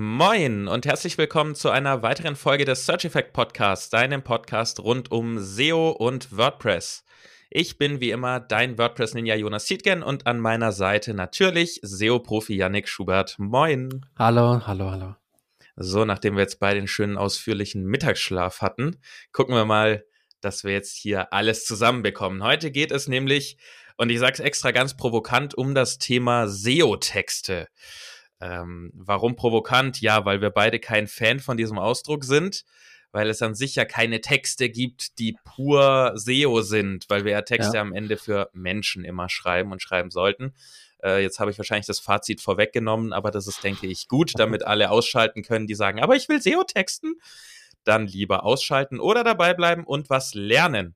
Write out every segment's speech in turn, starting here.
Moin und herzlich willkommen zu einer weiteren Folge des Search Effect Podcasts, deinem Podcast rund um SEO und WordPress. Ich bin wie immer dein WordPress-Ninja Jonas Siedgen und an meiner Seite natürlich SEO-Profi Yannick Schubert. Moin. Hallo, hallo, hallo. So, nachdem wir jetzt beide den schönen ausführlichen Mittagsschlaf hatten, gucken wir mal, dass wir jetzt hier alles zusammenbekommen. Heute geht es nämlich, und ich sage es extra ganz provokant, um das Thema SEO-Texte. Ähm, warum provokant? Ja, weil wir beide kein Fan von diesem Ausdruck sind, weil es an sich ja keine Texte gibt, die pur SEO sind, weil wir ja Texte ja. am Ende für Menschen immer schreiben und schreiben sollten. Äh, jetzt habe ich wahrscheinlich das Fazit vorweggenommen, aber das ist, denke ich, gut, damit alle ausschalten können, die sagen, aber ich will SEO texten. Dann lieber ausschalten oder dabei bleiben und was lernen.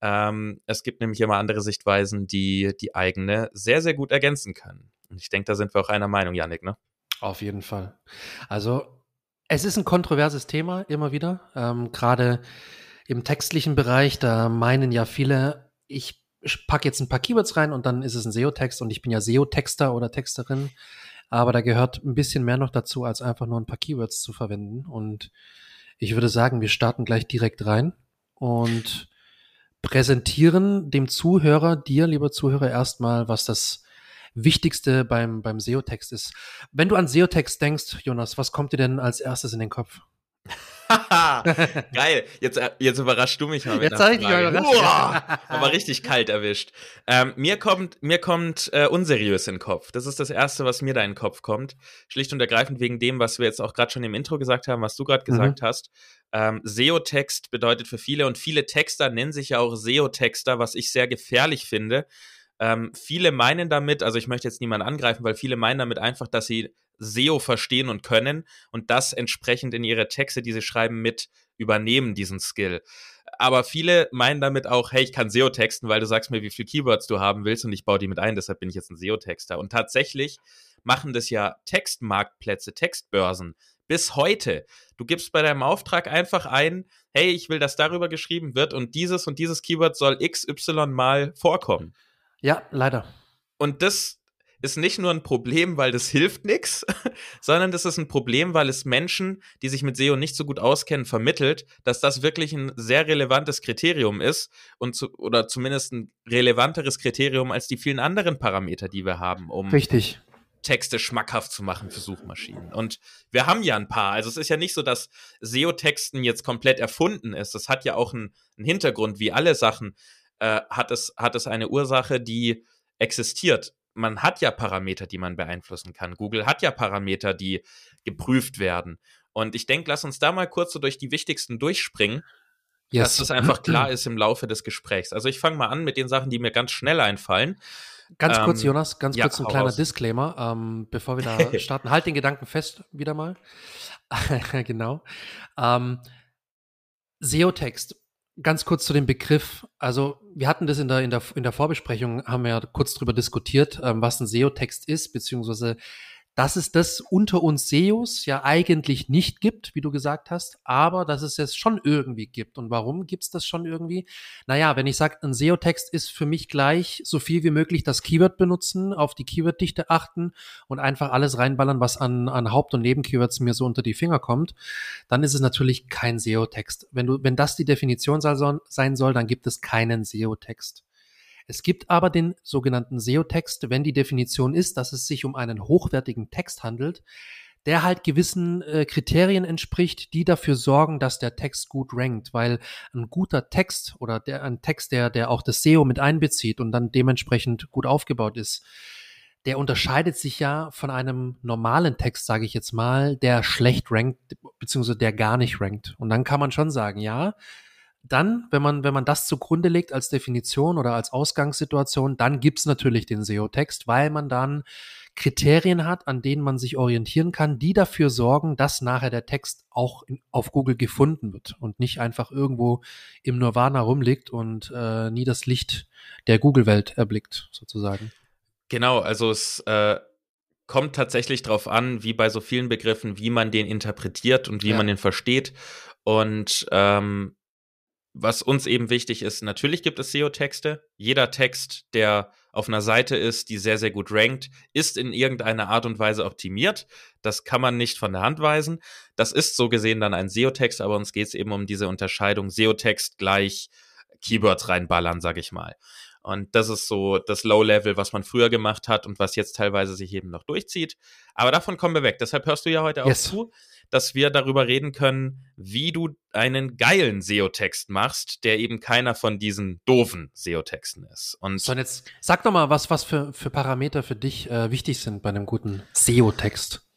Ähm, es gibt nämlich immer andere Sichtweisen, die die eigene sehr, sehr gut ergänzen können. Ich denke, da sind wir auch einer Meinung, Janik, ne? Auf jeden Fall. Also, es ist ein kontroverses Thema immer wieder. Ähm, Gerade im textlichen Bereich, da meinen ja viele, ich packe jetzt ein paar Keywords rein und dann ist es ein SEO-Text und ich bin ja SEO-Texter oder Texterin. Aber da gehört ein bisschen mehr noch dazu, als einfach nur ein paar Keywords zu verwenden. Und ich würde sagen, wir starten gleich direkt rein und präsentieren dem Zuhörer, dir, lieber Zuhörer, erstmal, was das Wichtigste beim, beim SEO-Text ist. Wenn du an SEO-Text denkst, Jonas, was kommt dir denn als erstes in den Kopf? Geil, jetzt, äh, jetzt überraschst du mich mal mit Jetzt habe ich dich mal überrascht. aber richtig kalt erwischt. Ähm, mir kommt, mir kommt äh, unseriös in den Kopf. Das ist das Erste, was mir da in den Kopf kommt. Schlicht und ergreifend wegen dem, was wir jetzt auch gerade schon im Intro gesagt haben, was du gerade gesagt mhm. hast. Ähm, SEO-Text bedeutet für viele und viele Texter nennen sich ja auch SEO-Texter, was ich sehr gefährlich finde, ähm, viele meinen damit, also ich möchte jetzt niemanden angreifen, weil viele meinen damit einfach, dass sie SEO verstehen und können und das entsprechend in ihre Texte, die sie schreiben, mit übernehmen, diesen Skill. Aber viele meinen damit auch, hey, ich kann SEO texten, weil du sagst mir, wie viele Keywords du haben willst und ich baue die mit ein, deshalb bin ich jetzt ein SEO-Texter. Und tatsächlich machen das ja Textmarktplätze, Textbörsen bis heute. Du gibst bei deinem Auftrag einfach ein, hey, ich will, dass darüber geschrieben wird und dieses und dieses Keyword soll XY mal vorkommen. Ja, leider. Und das ist nicht nur ein Problem, weil das hilft nichts, sondern das ist ein Problem, weil es Menschen, die sich mit SEO nicht so gut auskennen, vermittelt, dass das wirklich ein sehr relevantes Kriterium ist und zu, oder zumindest ein relevanteres Kriterium als die vielen anderen Parameter, die wir haben, um Richtig. Texte schmackhaft zu machen für Suchmaschinen. Und wir haben ja ein paar. Also es ist ja nicht so, dass SEO-Texten jetzt komplett erfunden ist. Das hat ja auch einen, einen Hintergrund, wie alle Sachen äh, hat, es, hat es eine Ursache, die existiert. Man hat ja Parameter, die man beeinflussen kann. Google hat ja Parameter, die geprüft werden. Und ich denke, lass uns da mal kurz so durch die wichtigsten durchspringen, yes. dass das einfach klar ist im Laufe des Gesprächs. Also ich fange mal an mit den Sachen, die mir ganz schnell einfallen. Ganz ähm, kurz, Jonas, ganz ja, kurz ein kleiner raus. Disclaimer, ähm, bevor wir da starten. halt den Gedanken fest wieder mal. genau. Ähm, SEO-Text Ganz kurz zu dem Begriff. Also wir hatten das in der, in der, in der Vorbesprechung, haben wir ja kurz drüber diskutiert, ähm, was ein SEO-Text ist, beziehungsweise dass es das unter uns SEOs ja eigentlich nicht gibt, wie du gesagt hast, aber dass es es schon irgendwie gibt. Und warum gibt es das schon irgendwie? Naja, wenn ich sage, ein SEO-Text ist für mich gleich so viel wie möglich das Keyword benutzen, auf die Keyworddichte achten und einfach alles reinballern, was an, an Haupt- und Nebenkeywords mir so unter die Finger kommt, dann ist es natürlich kein SEO-Text. Wenn du, wenn das die Definition sein soll, dann gibt es keinen SEO-Text. Es gibt aber den sogenannten SEO-Text, wenn die Definition ist, dass es sich um einen hochwertigen Text handelt, der halt gewissen äh, Kriterien entspricht, die dafür sorgen, dass der Text gut rankt, weil ein guter Text oder der, ein Text, der, der auch das SEO mit einbezieht und dann dementsprechend gut aufgebaut ist, der unterscheidet sich ja von einem normalen Text, sage ich jetzt mal, der schlecht rankt, beziehungsweise der gar nicht rankt. Und dann kann man schon sagen, ja, dann, wenn man, wenn man das zugrunde legt als Definition oder als Ausgangssituation, dann gibt's natürlich den SEO-Text, weil man dann Kriterien hat, an denen man sich orientieren kann, die dafür sorgen, dass nachher der Text auch in, auf Google gefunden wird und nicht einfach irgendwo im Nirvana rumliegt und äh, nie das Licht der Google-Welt erblickt, sozusagen. Genau, also es äh, kommt tatsächlich darauf an, wie bei so vielen Begriffen, wie man den interpretiert und wie ja. man den versteht. Und ähm, was uns eben wichtig ist, natürlich gibt es SEO-Texte. Jeder Text, der auf einer Seite ist, die sehr, sehr gut rankt, ist in irgendeiner Art und Weise optimiert. Das kann man nicht von der Hand weisen. Das ist so gesehen dann ein SEO-Text, aber uns geht es eben um diese Unterscheidung SEO-Text gleich Keywords reinballern, sag ich mal. Und das ist so das Low-Level, was man früher gemacht hat und was jetzt teilweise sich eben noch durchzieht. Aber davon kommen wir weg. Deshalb hörst du ja heute auch yes. zu dass wir darüber reden können, wie du einen geilen SEO-Text machst, der eben keiner von diesen doofen SEO-Texten ist. Und so, und jetzt sag doch mal, was, was für, für Parameter für dich äh, wichtig sind bei einem guten SEO-Text.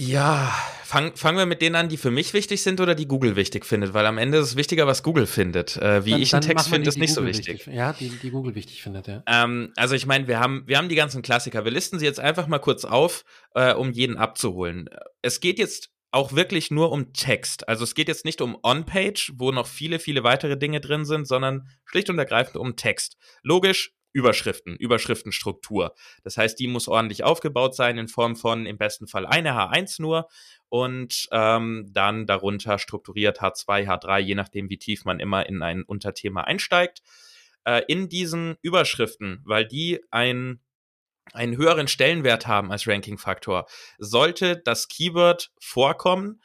Ja, fangen fangen wir mit denen an, die für mich wichtig sind oder die Google wichtig findet, weil am Ende ist es wichtiger, was Google findet. Äh, wie dann, ich einen Text finde, ist nicht Google so wichtig. wichtig. Ja, die, die Google wichtig findet, ja. Ähm, also ich meine, wir haben, wir haben die ganzen Klassiker. Wir listen sie jetzt einfach mal kurz auf, äh, um jeden abzuholen. Es geht jetzt auch wirklich nur um Text. Also es geht jetzt nicht um On-Page, wo noch viele, viele weitere Dinge drin sind, sondern schlicht und ergreifend um Text. Logisch, Überschriften, Überschriftenstruktur. Das heißt, die muss ordentlich aufgebaut sein in Form von im besten Fall eine H1 nur und ähm, dann darunter strukturiert H2, H3, je nachdem, wie tief man immer in ein Unterthema einsteigt. Äh, in diesen Überschriften, weil die ein einen höheren Stellenwert haben als Ranking-Faktor, sollte das Keyword vorkommen,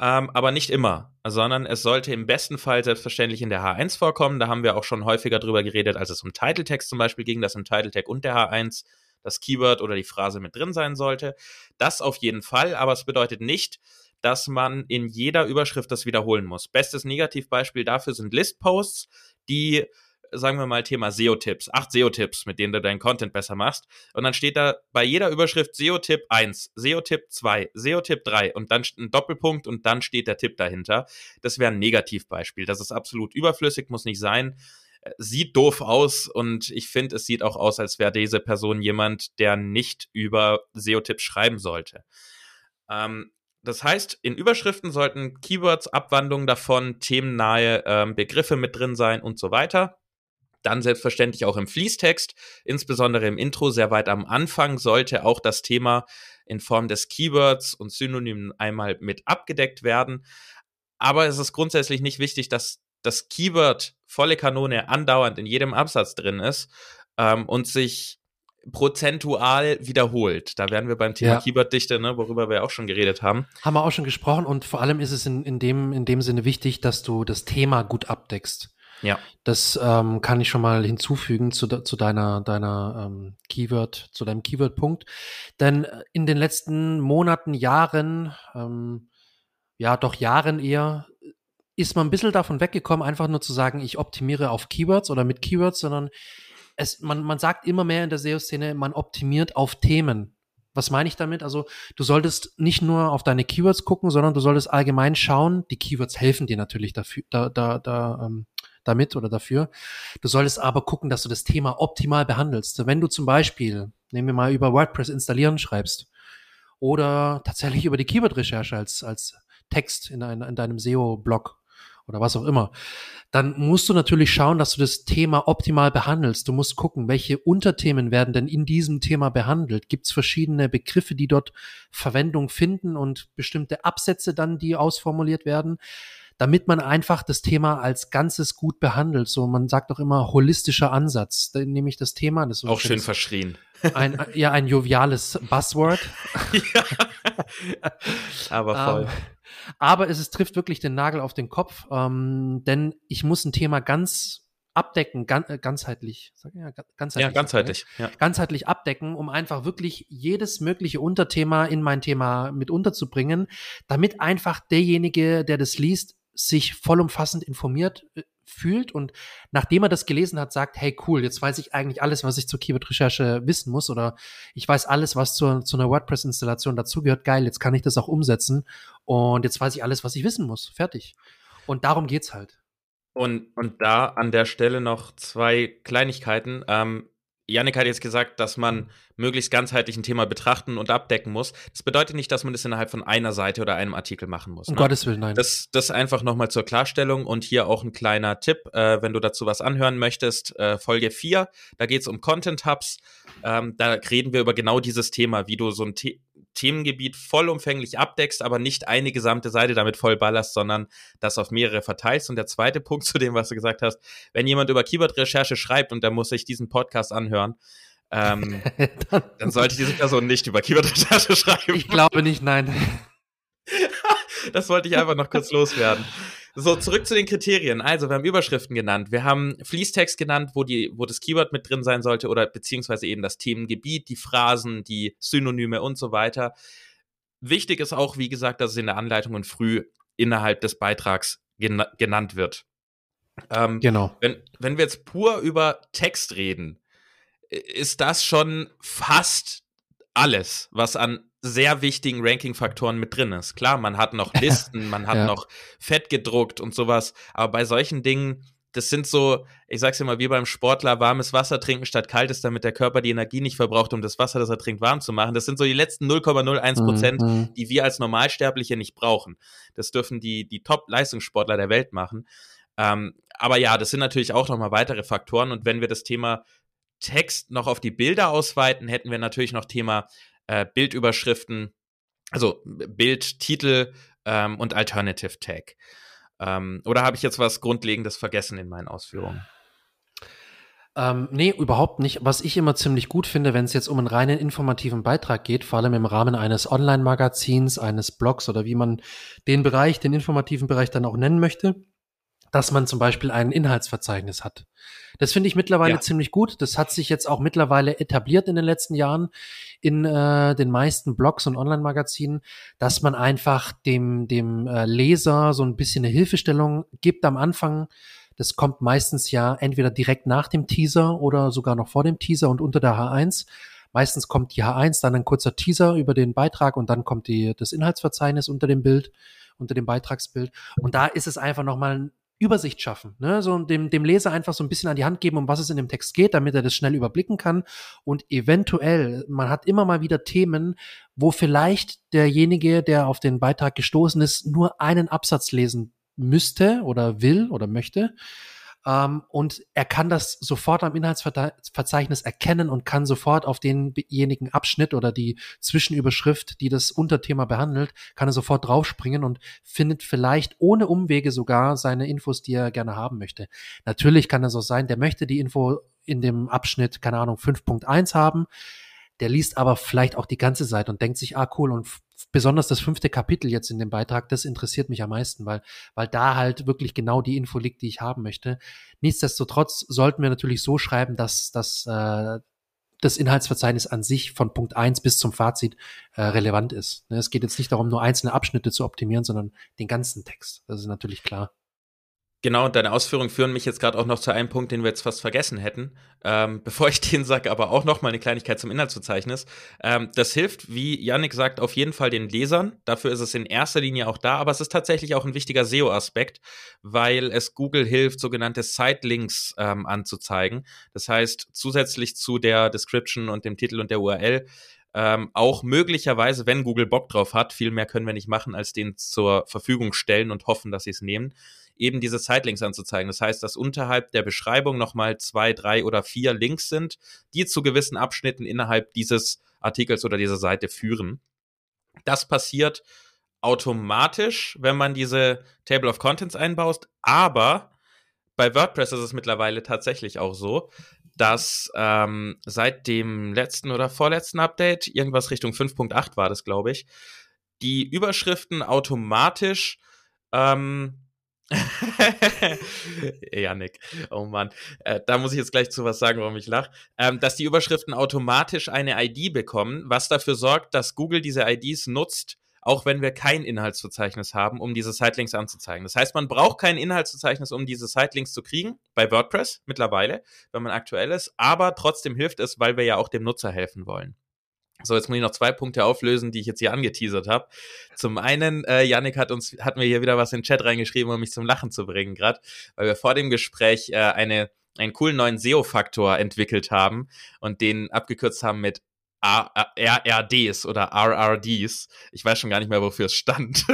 ähm, aber nicht immer, sondern es sollte im besten Fall selbstverständlich in der H1 vorkommen. Da haben wir auch schon häufiger drüber geredet, als es um Title Text zum Beispiel ging, dass im Title Tag und der H1 das Keyword oder die Phrase mit drin sein sollte. Das auf jeden Fall, aber es bedeutet nicht, dass man in jeder Überschrift das wiederholen muss. Bestes Negativbeispiel dafür sind List-Posts, die sagen wir mal, Thema SEO-Tipps. Acht SEO-Tipps, mit denen du deinen Content besser machst. Und dann steht da bei jeder Überschrift SEO-Tipp 1, SEO-Tipp 2, SEO-Tipp 3 und dann ein Doppelpunkt und dann steht der Tipp dahinter. Das wäre ein Negativbeispiel. Das ist absolut überflüssig, muss nicht sein. Äh, sieht doof aus und ich finde, es sieht auch aus, als wäre diese Person jemand, der nicht über SEO-Tipps schreiben sollte. Ähm, das heißt, in Überschriften sollten Keywords, Abwandlungen davon, themennahe ähm, Begriffe mit drin sein und so weiter. Dann selbstverständlich auch im Fließtext, insbesondere im Intro, sehr weit am Anfang sollte auch das Thema in Form des Keywords und Synonymen einmal mit abgedeckt werden. Aber es ist grundsätzlich nicht wichtig, dass das Keyword volle Kanone andauernd in jedem Absatz drin ist ähm, und sich prozentual wiederholt. Da wären wir beim Thema ja. Keyworddichte, ne, worüber wir auch schon geredet haben. Haben wir auch schon gesprochen und vor allem ist es in, in, dem, in dem Sinne wichtig, dass du das Thema gut abdeckst. Ja. Das ähm, kann ich schon mal hinzufügen zu, zu deiner, deiner ähm, Keyword, zu deinem Keyword-Punkt. Denn äh, in den letzten Monaten, Jahren, ähm, ja, doch Jahren eher, ist man ein bisschen davon weggekommen, einfach nur zu sagen, ich optimiere auf Keywords oder mit Keywords, sondern es, man, man sagt immer mehr in der SEO-Szene, man optimiert auf Themen. Was meine ich damit? Also du solltest nicht nur auf deine Keywords gucken, sondern du solltest allgemein schauen. Die Keywords helfen dir natürlich dafür, da, da, da ähm, damit oder dafür. Du solltest aber gucken, dass du das Thema optimal behandelst. Wenn du zum Beispiel, nehmen wir mal über WordPress installieren schreibst oder tatsächlich über die Keyword-Recherche als, als Text in, ein, in deinem SEO-Blog oder was auch immer, dann musst du natürlich schauen, dass du das Thema optimal behandelst. Du musst gucken, welche Unterthemen werden denn in diesem Thema behandelt. Gibt es verschiedene Begriffe, die dort Verwendung finden und bestimmte Absätze dann, die ausformuliert werden damit man einfach das Thema als Ganzes gut behandelt. So, man sagt doch immer holistischer Ansatz. Dann nehme ich das Thema. Das auch schön verschrien. Ein, ja, ein joviales Buzzword. ja. Aber voll. Um, ähm, aber es, es trifft wirklich den Nagel auf den Kopf, ähm, denn ich muss ein Thema ganz abdecken, gan äh, ganzheitlich, ja, ganzheitlich, ja, ganzheitlich, ja. ganzheitlich abdecken, um einfach wirklich jedes mögliche Unterthema in mein Thema mit unterzubringen, damit einfach derjenige, der das liest, sich vollumfassend informiert äh, fühlt und nachdem er das gelesen hat, sagt, hey cool, jetzt weiß ich eigentlich alles, was ich zur Keyword-Recherche wissen muss oder ich weiß alles, was zur, zu einer WordPress-Installation dazugehört, geil, jetzt kann ich das auch umsetzen und jetzt weiß ich alles, was ich wissen muss, fertig. Und darum geht's halt. Und, und da an der Stelle noch zwei Kleinigkeiten. Ähm, Janik hat jetzt gesagt, dass man möglichst ganzheitlich ein Thema betrachten und abdecken muss. Das bedeutet nicht, dass man das innerhalb von einer Seite oder einem Artikel machen muss. Um ne? Gottes Willen, nein. Das, das einfach nochmal zur Klarstellung und hier auch ein kleiner Tipp, äh, wenn du dazu was anhören möchtest. Äh, Folge 4, da geht es um Content Hubs. Ähm, da reden wir über genau dieses Thema, wie du so ein The Themengebiet vollumfänglich abdeckst, aber nicht eine gesamte Seite damit voll ballerst, sondern das auf mehrere verteilst. Und der zweite Punkt zu dem, was du gesagt hast, wenn jemand über Keyword-Recherche schreibt und der muss sich diesen Podcast anhören, ähm, dann, dann sollte diese Person nicht über Keyword-Recherche schreiben. Ich glaube nicht, nein. das wollte ich einfach noch kurz loswerden. So, zurück zu den Kriterien. Also, wir haben Überschriften genannt. Wir haben Fließtext genannt, wo, die, wo das Keyword mit drin sein sollte oder beziehungsweise eben das Themengebiet, die Phrasen, die Synonyme und so weiter. Wichtig ist auch, wie gesagt, dass es in der Anleitung und früh innerhalb des Beitrags gena genannt wird. Ähm, genau. Wenn, wenn wir jetzt pur über Text reden, ist das schon fast alles, was an sehr wichtigen Ranking-Faktoren mit drin ist. Klar, man hat noch Listen, man hat ja. noch Fett gedruckt und sowas, aber bei solchen Dingen, das sind so, ich sag's immer, wie beim Sportler, warmes Wasser trinken statt kaltes, damit der Körper die Energie nicht verbraucht, um das Wasser, das er trinkt, warm zu machen. Das sind so die letzten 0,01 Prozent, mhm. die wir als Normalsterbliche nicht brauchen. Das dürfen die, die Top-Leistungssportler der Welt machen. Ähm, aber ja, das sind natürlich auch nochmal weitere Faktoren. Und wenn wir das Thema Text noch auf die Bilder ausweiten, hätten wir natürlich noch Thema äh, Bildüberschriften, also Bildtitel ähm, und Alternative Tag. Ähm, oder habe ich jetzt was Grundlegendes vergessen in meinen Ausführungen? Ähm, nee, überhaupt nicht. Was ich immer ziemlich gut finde, wenn es jetzt um einen reinen informativen Beitrag geht, vor allem im Rahmen eines Online-Magazins, eines Blogs oder wie man den Bereich, den informativen Bereich dann auch nennen möchte, dass man zum Beispiel ein Inhaltsverzeichnis hat. Das finde ich mittlerweile ja. ziemlich gut. Das hat sich jetzt auch mittlerweile etabliert in den letzten Jahren in äh, den meisten Blogs und Online-Magazinen, dass man einfach dem, dem äh, Leser so ein bisschen eine Hilfestellung gibt am Anfang. Das kommt meistens ja entweder direkt nach dem Teaser oder sogar noch vor dem Teaser und unter der H1. Meistens kommt die H1, dann ein kurzer Teaser über den Beitrag und dann kommt die, das Inhaltsverzeichnis unter dem Bild, unter dem Beitragsbild. Und da ist es einfach nochmal Übersicht schaffen, ne? so dem, dem Leser einfach so ein bisschen an die Hand geben, um was es in dem Text geht, damit er das schnell überblicken kann und eventuell, man hat immer mal wieder Themen, wo vielleicht derjenige, der auf den Beitrag gestoßen ist, nur einen Absatz lesen müsste oder will oder möchte ähm, und er kann das sofort am Inhaltsverzeichnis erkennen und kann sofort auf denjenigen Abschnitt oder die Zwischenüberschrift, die das Unterthema behandelt, kann er sofort draufspringen und findet vielleicht ohne Umwege sogar seine Infos, die er gerne haben möchte. Natürlich kann es auch sein, der möchte die Info in dem Abschnitt, keine Ahnung, 5.1 haben. Der liest aber vielleicht auch die ganze Seite und denkt sich, ah cool, und besonders das fünfte Kapitel jetzt in dem Beitrag, das interessiert mich am meisten, weil, weil da halt wirklich genau die Info liegt, die ich haben möchte. Nichtsdestotrotz sollten wir natürlich so schreiben, dass, dass äh, das Inhaltsverzeichnis an sich von Punkt eins bis zum Fazit äh, relevant ist. Ne, es geht jetzt nicht darum, nur einzelne Abschnitte zu optimieren, sondern den ganzen Text. Das ist natürlich klar. Genau, deine Ausführungen führen mich jetzt gerade auch noch zu einem Punkt, den wir jetzt fast vergessen hätten. Ähm, bevor ich den sage, aber auch noch mal eine Kleinigkeit zum Inhaltsverzeichnis. Ähm, das hilft, wie Yannick sagt, auf jeden Fall den Lesern. Dafür ist es in erster Linie auch da, aber es ist tatsächlich auch ein wichtiger SEO-Aspekt, weil es Google hilft, sogenannte Sitelinks ähm, anzuzeigen. Das heißt, zusätzlich zu der Description und dem Titel und der URL ähm, auch möglicherweise, wenn Google Bock drauf hat, viel mehr können wir nicht machen, als den zur Verfügung stellen und hoffen, dass sie es nehmen eben diese Sitelinks anzuzeigen. Das heißt, dass unterhalb der Beschreibung nochmal zwei, drei oder vier Links sind, die zu gewissen Abschnitten innerhalb dieses Artikels oder dieser Seite führen. Das passiert automatisch, wenn man diese Table of Contents einbaust, aber bei WordPress ist es mittlerweile tatsächlich auch so, dass ähm, seit dem letzten oder vorletzten Update, irgendwas Richtung 5.8 war das, glaube ich, die Überschriften automatisch ähm, Janik, oh Mann, äh, da muss ich jetzt gleich zu was sagen, warum ich lache, ähm, dass die Überschriften automatisch eine ID bekommen, was dafür sorgt, dass Google diese IDs nutzt, auch wenn wir kein Inhaltsverzeichnis haben, um diese Sitelinks anzuzeigen. Das heißt, man braucht kein Inhaltsverzeichnis, um diese Sitelinks zu kriegen, bei WordPress mittlerweile, wenn man aktuell ist, aber trotzdem hilft es, weil wir ja auch dem Nutzer helfen wollen. So, jetzt muss ich noch zwei Punkte auflösen, die ich jetzt hier angeteasert habe. Zum einen, äh, Yannick hat uns, hat mir hier wieder was in den Chat reingeschrieben, um mich zum Lachen zu bringen, gerade, weil wir vor dem Gespräch äh, eine, einen coolen neuen SEO-Faktor entwickelt haben und den abgekürzt haben mit RRDs oder RRDs. Ich weiß schon gar nicht mehr, wofür es stand.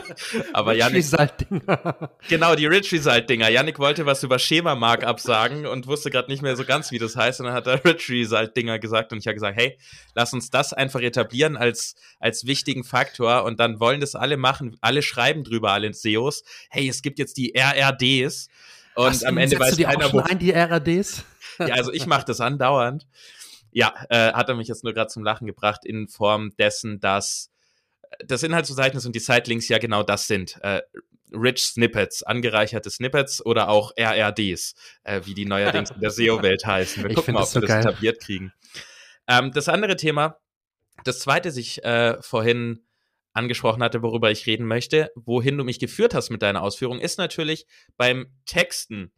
Aber Rich Result-Dinger. genau, die Rich Result-Dinger. Yannick wollte was über Schema-Markup sagen und wusste gerade nicht mehr so ganz, wie das heißt. Und dann hat er Rich Result-Dinger gesagt und ich habe gesagt, hey, lass uns das einfach etablieren als, als wichtigen Faktor und dann wollen das alle machen. Alle schreiben drüber, alle SEOs. Hey, es gibt jetzt die RRDs. Und was, am Ende weiß du die keiner, schon ein, die RRDs? ja, also ich mache das andauernd ja, äh, hat er mich jetzt nur gerade zum Lachen gebracht in Form dessen, dass äh, das Inhaltsverzeichnis und die Sitelinks ja genau das sind. Äh, Rich Snippets, angereicherte Snippets oder auch RRDs, äh, wie die neuerdings in der SEO-Welt heißen. Wir gucken mal, ob wir das etabliert kriegen. Ähm, das andere Thema, das zweite, das ich äh, vorhin angesprochen hatte, worüber ich reden möchte, wohin du mich geführt hast mit deiner Ausführung, ist natürlich beim Texten.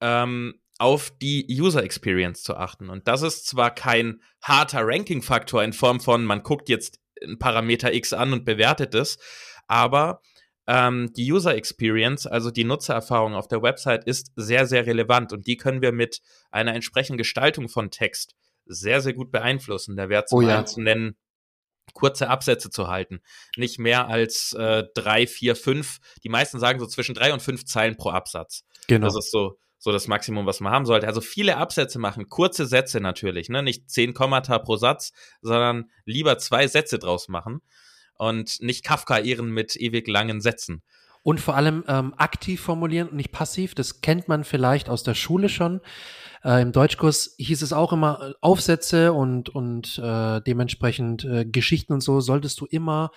Ähm, auf die User Experience zu achten. Und das ist zwar kein harter Ranking-Faktor in Form von, man guckt jetzt ein Parameter X an und bewertet es, aber ähm, die User Experience, also die Nutzererfahrung auf der Website, ist sehr, sehr relevant und die können wir mit einer entsprechenden Gestaltung von Text sehr, sehr gut beeinflussen. Da wäre zum oh, ja. einen zu nennen, kurze Absätze zu halten. Nicht mehr als äh, drei, vier, fünf. Die meisten sagen so zwischen drei und fünf Zeilen pro Absatz. Genau. Das ist so so das Maximum, was man haben sollte. Also viele Absätze machen, kurze Sätze natürlich, ne? nicht zehn Kommata pro Satz, sondern lieber zwei Sätze draus machen und nicht Kafka ehren mit ewig langen Sätzen. Und vor allem ähm, aktiv formulieren und nicht passiv. Das kennt man vielleicht aus der Schule schon. Äh, Im Deutschkurs hieß es auch immer äh, Aufsätze und, und äh, dementsprechend äh, Geschichten und so solltest du immer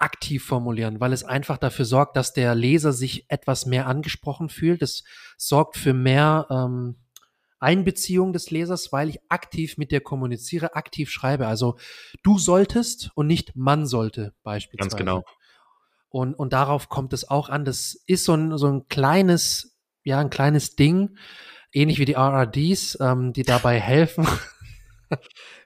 aktiv formulieren, weil es einfach dafür sorgt, dass der Leser sich etwas mehr angesprochen fühlt. Es sorgt für mehr ähm, Einbeziehung des Lesers, weil ich aktiv mit dir kommuniziere, aktiv schreibe. Also du solltest und nicht man sollte beispielsweise. Ganz genau. Und, und darauf kommt es auch an. Das ist so ein, so ein kleines, ja, ein kleines Ding, ähnlich wie die RRDs, ähm, die dabei helfen.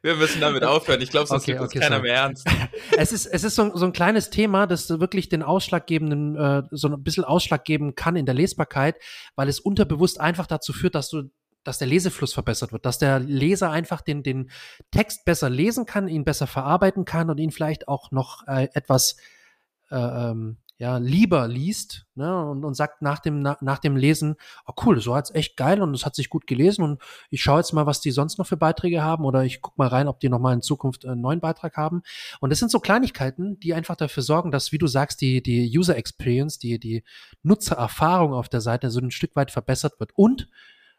Wir müssen damit aufhören. Ich glaube, sonst okay, nimmt okay, keiner sorry. mehr ernst. Es ist, es ist so, so ein kleines Thema, das wirklich den ausschlaggebenden, äh, so ein bisschen Ausschlag geben kann in der Lesbarkeit, weil es unterbewusst einfach dazu führt, dass du dass der Lesefluss verbessert wird, dass der Leser einfach den, den Text besser lesen kann, ihn besser verarbeiten kann und ihn vielleicht auch noch äh, etwas äh, ähm, ja, lieber liest ne, und, und sagt nach dem, na, nach dem Lesen, oh cool, so hat's echt geil und es hat sich gut gelesen und ich schaue jetzt mal, was die sonst noch für Beiträge haben oder ich guck mal rein, ob die noch mal in Zukunft einen neuen Beitrag haben. Und das sind so Kleinigkeiten, die einfach dafür sorgen, dass, wie du sagst, die, die User Experience, die, die Nutzererfahrung auf der Seite so ein Stück weit verbessert wird. Und,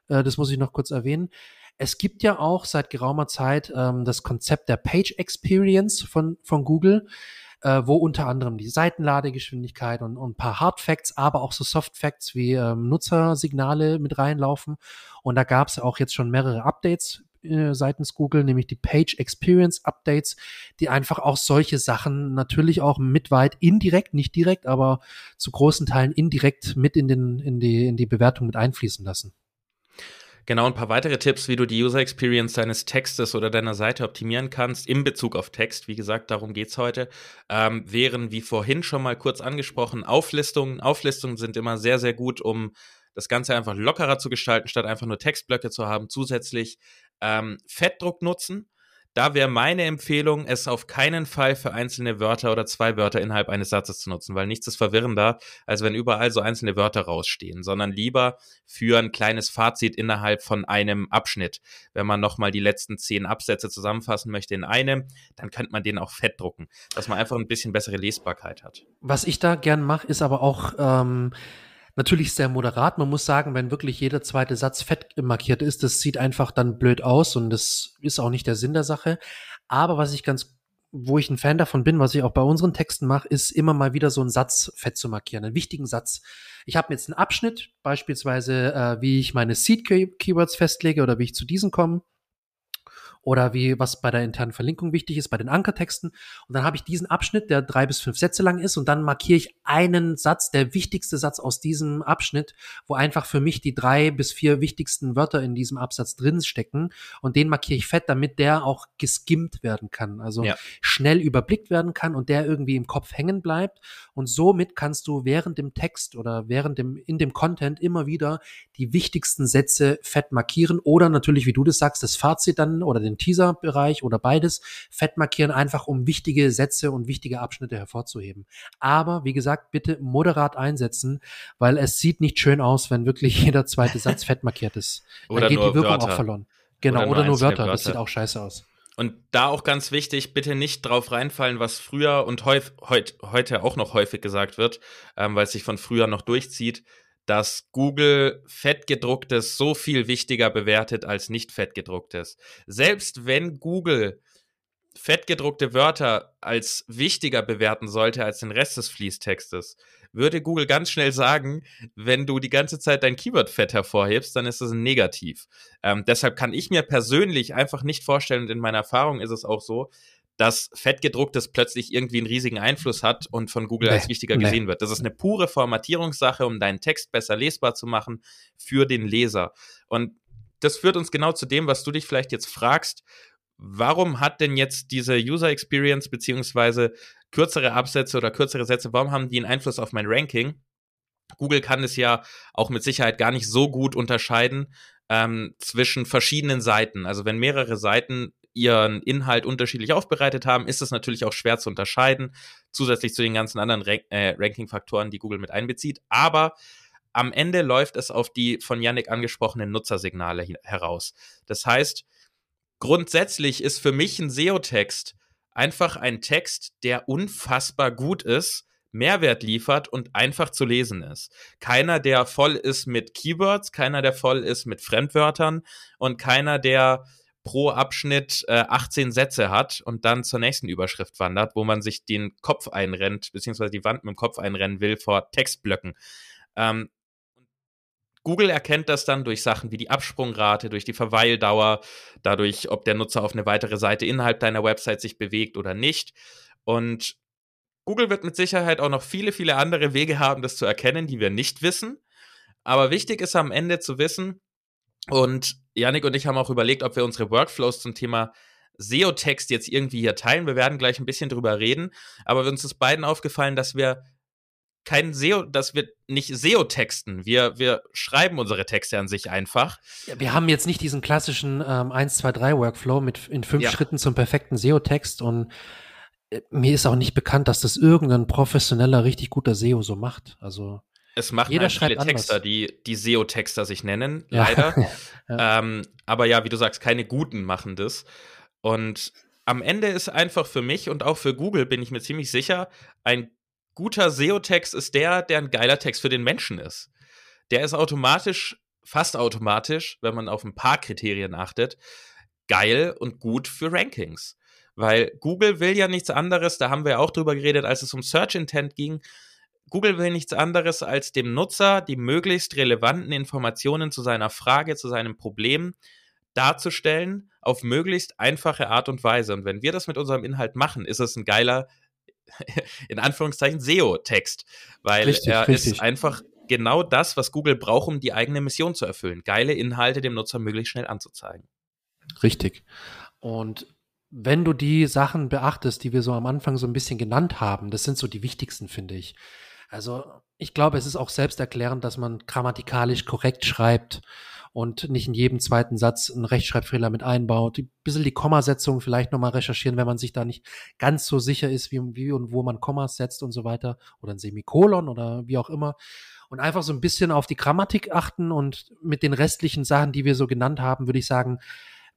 äh, das muss ich noch kurz erwähnen, es gibt ja auch seit geraumer Zeit ähm, das Konzept der Page Experience von, von Google äh, wo unter anderem die Seitenladegeschwindigkeit und, und ein paar Hard Facts, aber auch so Soft Facts wie ähm, Nutzersignale mit reinlaufen. Und da gab es auch jetzt schon mehrere Updates äh, seitens Google, nämlich die Page Experience Updates, die einfach auch solche Sachen natürlich auch mit weit indirekt, nicht direkt, aber zu großen Teilen indirekt mit in, den, in, die, in die Bewertung mit einfließen lassen. Genau, ein paar weitere Tipps, wie du die User Experience deines Textes oder deiner Seite optimieren kannst in Bezug auf Text. Wie gesagt, darum geht's heute. Ähm, wären, wie vorhin schon mal kurz angesprochen, Auflistungen. Auflistungen sind immer sehr, sehr gut, um das Ganze einfach lockerer zu gestalten, statt einfach nur Textblöcke zu haben. Zusätzlich ähm, Fettdruck nutzen. Da wäre meine Empfehlung, es auf keinen Fall für einzelne Wörter oder zwei Wörter innerhalb eines Satzes zu nutzen, weil nichts ist verwirrender, als wenn überall so einzelne Wörter rausstehen, sondern lieber für ein kleines Fazit innerhalb von einem Abschnitt. Wenn man nochmal die letzten zehn Absätze zusammenfassen möchte in einem, dann könnte man den auch fett drucken, dass man einfach ein bisschen bessere Lesbarkeit hat. Was ich da gern mache, ist aber auch ähm, Natürlich sehr moderat. Man muss sagen, wenn wirklich jeder zweite Satz fett markiert ist, das sieht einfach dann blöd aus und das ist auch nicht der Sinn der Sache. Aber was ich ganz, wo ich ein Fan davon bin, was ich auch bei unseren Texten mache, ist immer mal wieder so einen Satz fett zu markieren, einen wichtigen Satz. Ich habe jetzt einen Abschnitt, beispielsweise äh, wie ich meine Seed-Keywords festlege oder wie ich zu diesen komme oder wie was bei der internen Verlinkung wichtig ist, bei den Ankertexten. Und dann habe ich diesen Abschnitt, der drei bis fünf Sätze lang ist, und dann markiere ich einen Satz, der wichtigste Satz aus diesem Abschnitt, wo einfach für mich die drei bis vier wichtigsten Wörter in diesem Absatz drin stecken und den markiere ich fett, damit der auch geskimmt werden kann, also ja. schnell überblickt werden kann und der irgendwie im Kopf hängen bleibt und somit kannst du während dem Text oder während dem in dem Content immer wieder die wichtigsten Sätze fett markieren oder natürlich, wie du das sagst, das Fazit dann oder den Teaser-Bereich oder beides fett markieren, einfach um wichtige Sätze und wichtige Abschnitte hervorzuheben. Aber wie gesagt, bitte moderat einsetzen, weil es sieht nicht schön aus, wenn wirklich jeder zweite Satz fett markiert ist. Dann oder geht die Wirkung Wörter. auch verloren. Genau, oder, nur, oder nur Wörter. Wörter. Das sieht auch scheiße aus. Und da auch ganz wichtig, bitte nicht drauf reinfallen, was früher und heut, heut, heute auch noch häufig gesagt wird, ähm, weil es sich von früher noch durchzieht, dass Google fettgedrucktes so viel wichtiger bewertet als nicht fettgedrucktes. Selbst wenn Google fettgedruckte Wörter als wichtiger bewerten sollte als den Rest des Fließtextes, würde Google ganz schnell sagen, wenn du die ganze Zeit dein Keyword-Fett hervorhebst, dann ist das ein Negativ. Ähm, deshalb kann ich mir persönlich einfach nicht vorstellen, und in meiner Erfahrung ist es auch so, dass fettgedrucktes plötzlich irgendwie einen riesigen Einfluss hat und von Google nee, als wichtiger nee. gesehen wird. Das ist eine pure Formatierungssache, um deinen Text besser lesbar zu machen für den Leser. Und das führt uns genau zu dem, was du dich vielleicht jetzt fragst. Warum hat denn jetzt diese User Experience beziehungsweise kürzere Absätze oder kürzere Sätze, warum haben die einen Einfluss auf mein Ranking? Google kann es ja auch mit Sicherheit gar nicht so gut unterscheiden ähm, zwischen verschiedenen Seiten. Also wenn mehrere Seiten ihren Inhalt unterschiedlich aufbereitet haben, ist es natürlich auch schwer zu unterscheiden, zusätzlich zu den ganzen anderen Rank äh, Ranking-Faktoren, die Google mit einbezieht. Aber am Ende läuft es auf die von Yannick angesprochenen Nutzersignale heraus. Das heißt, grundsätzlich ist für mich ein SEO-Text einfach ein Text, der unfassbar gut ist, Mehrwert liefert und einfach zu lesen ist. Keiner, der voll ist mit Keywords, keiner, der voll ist mit Fremdwörtern und keiner, der pro Abschnitt äh, 18 Sätze hat und dann zur nächsten Überschrift wandert, wo man sich den Kopf einrennt, beziehungsweise die Wand mit dem Kopf einrennen will vor Textblöcken. Ähm, Google erkennt das dann durch Sachen wie die Absprungrate, durch die Verweildauer, dadurch, ob der Nutzer auf eine weitere Seite innerhalb deiner Website sich bewegt oder nicht. Und Google wird mit Sicherheit auch noch viele, viele andere Wege haben, das zu erkennen, die wir nicht wissen. Aber wichtig ist am Ende zu wissen, und Yannick und ich haben auch überlegt, ob wir unsere Workflows zum Thema SEO-Text jetzt irgendwie hier teilen. Wir werden gleich ein bisschen drüber reden, aber uns ist beiden aufgefallen, dass wir kein SEO, dass wir nicht SEO texten. Wir, wir schreiben unsere Texte an sich einfach. Ja, wir haben jetzt nicht diesen klassischen ähm, 1, 2, 3 Workflow mit in fünf ja. Schritten zum perfekten SEO-Text und äh, mir ist auch nicht bekannt, dass das irgendein professioneller, richtig guter SEO so macht. Also es machen Jeder halt viele Texter, die, die SEO-Texter sich nennen, ja. leider. ja. Ähm, aber ja, wie du sagst, keine guten machen das. Und am Ende ist einfach für mich und auch für Google, bin ich mir ziemlich sicher, ein guter SEO-Text ist der, der ein geiler Text für den Menschen ist. Der ist automatisch, fast automatisch, wenn man auf ein paar Kriterien achtet, geil und gut für Rankings. Weil Google will ja nichts anderes, da haben wir ja auch drüber geredet, als es um Search Intent ging. Google will nichts anderes, als dem Nutzer die möglichst relevanten Informationen zu seiner Frage, zu seinem Problem darzustellen, auf möglichst einfache Art und Weise. Und wenn wir das mit unserem Inhalt machen, ist es ein geiler in Anführungszeichen SEO-Text, weil richtig, er richtig. ist einfach genau das, was Google braucht, um die eigene Mission zu erfüllen. Geile Inhalte dem Nutzer möglichst schnell anzuzeigen. Richtig. Und wenn du die Sachen beachtest, die wir so am Anfang so ein bisschen genannt haben, das sind so die wichtigsten, finde ich. Also ich glaube, es ist auch selbsterklärend, dass man grammatikalisch korrekt schreibt und nicht in jedem zweiten Satz einen Rechtschreibfehler mit einbaut. Ein bisschen die Kommasetzung vielleicht nochmal recherchieren, wenn man sich da nicht ganz so sicher ist, wie, wie und wo man Kommas setzt und so weiter. Oder ein Semikolon oder wie auch immer. Und einfach so ein bisschen auf die Grammatik achten und mit den restlichen Sachen, die wir so genannt haben, würde ich sagen,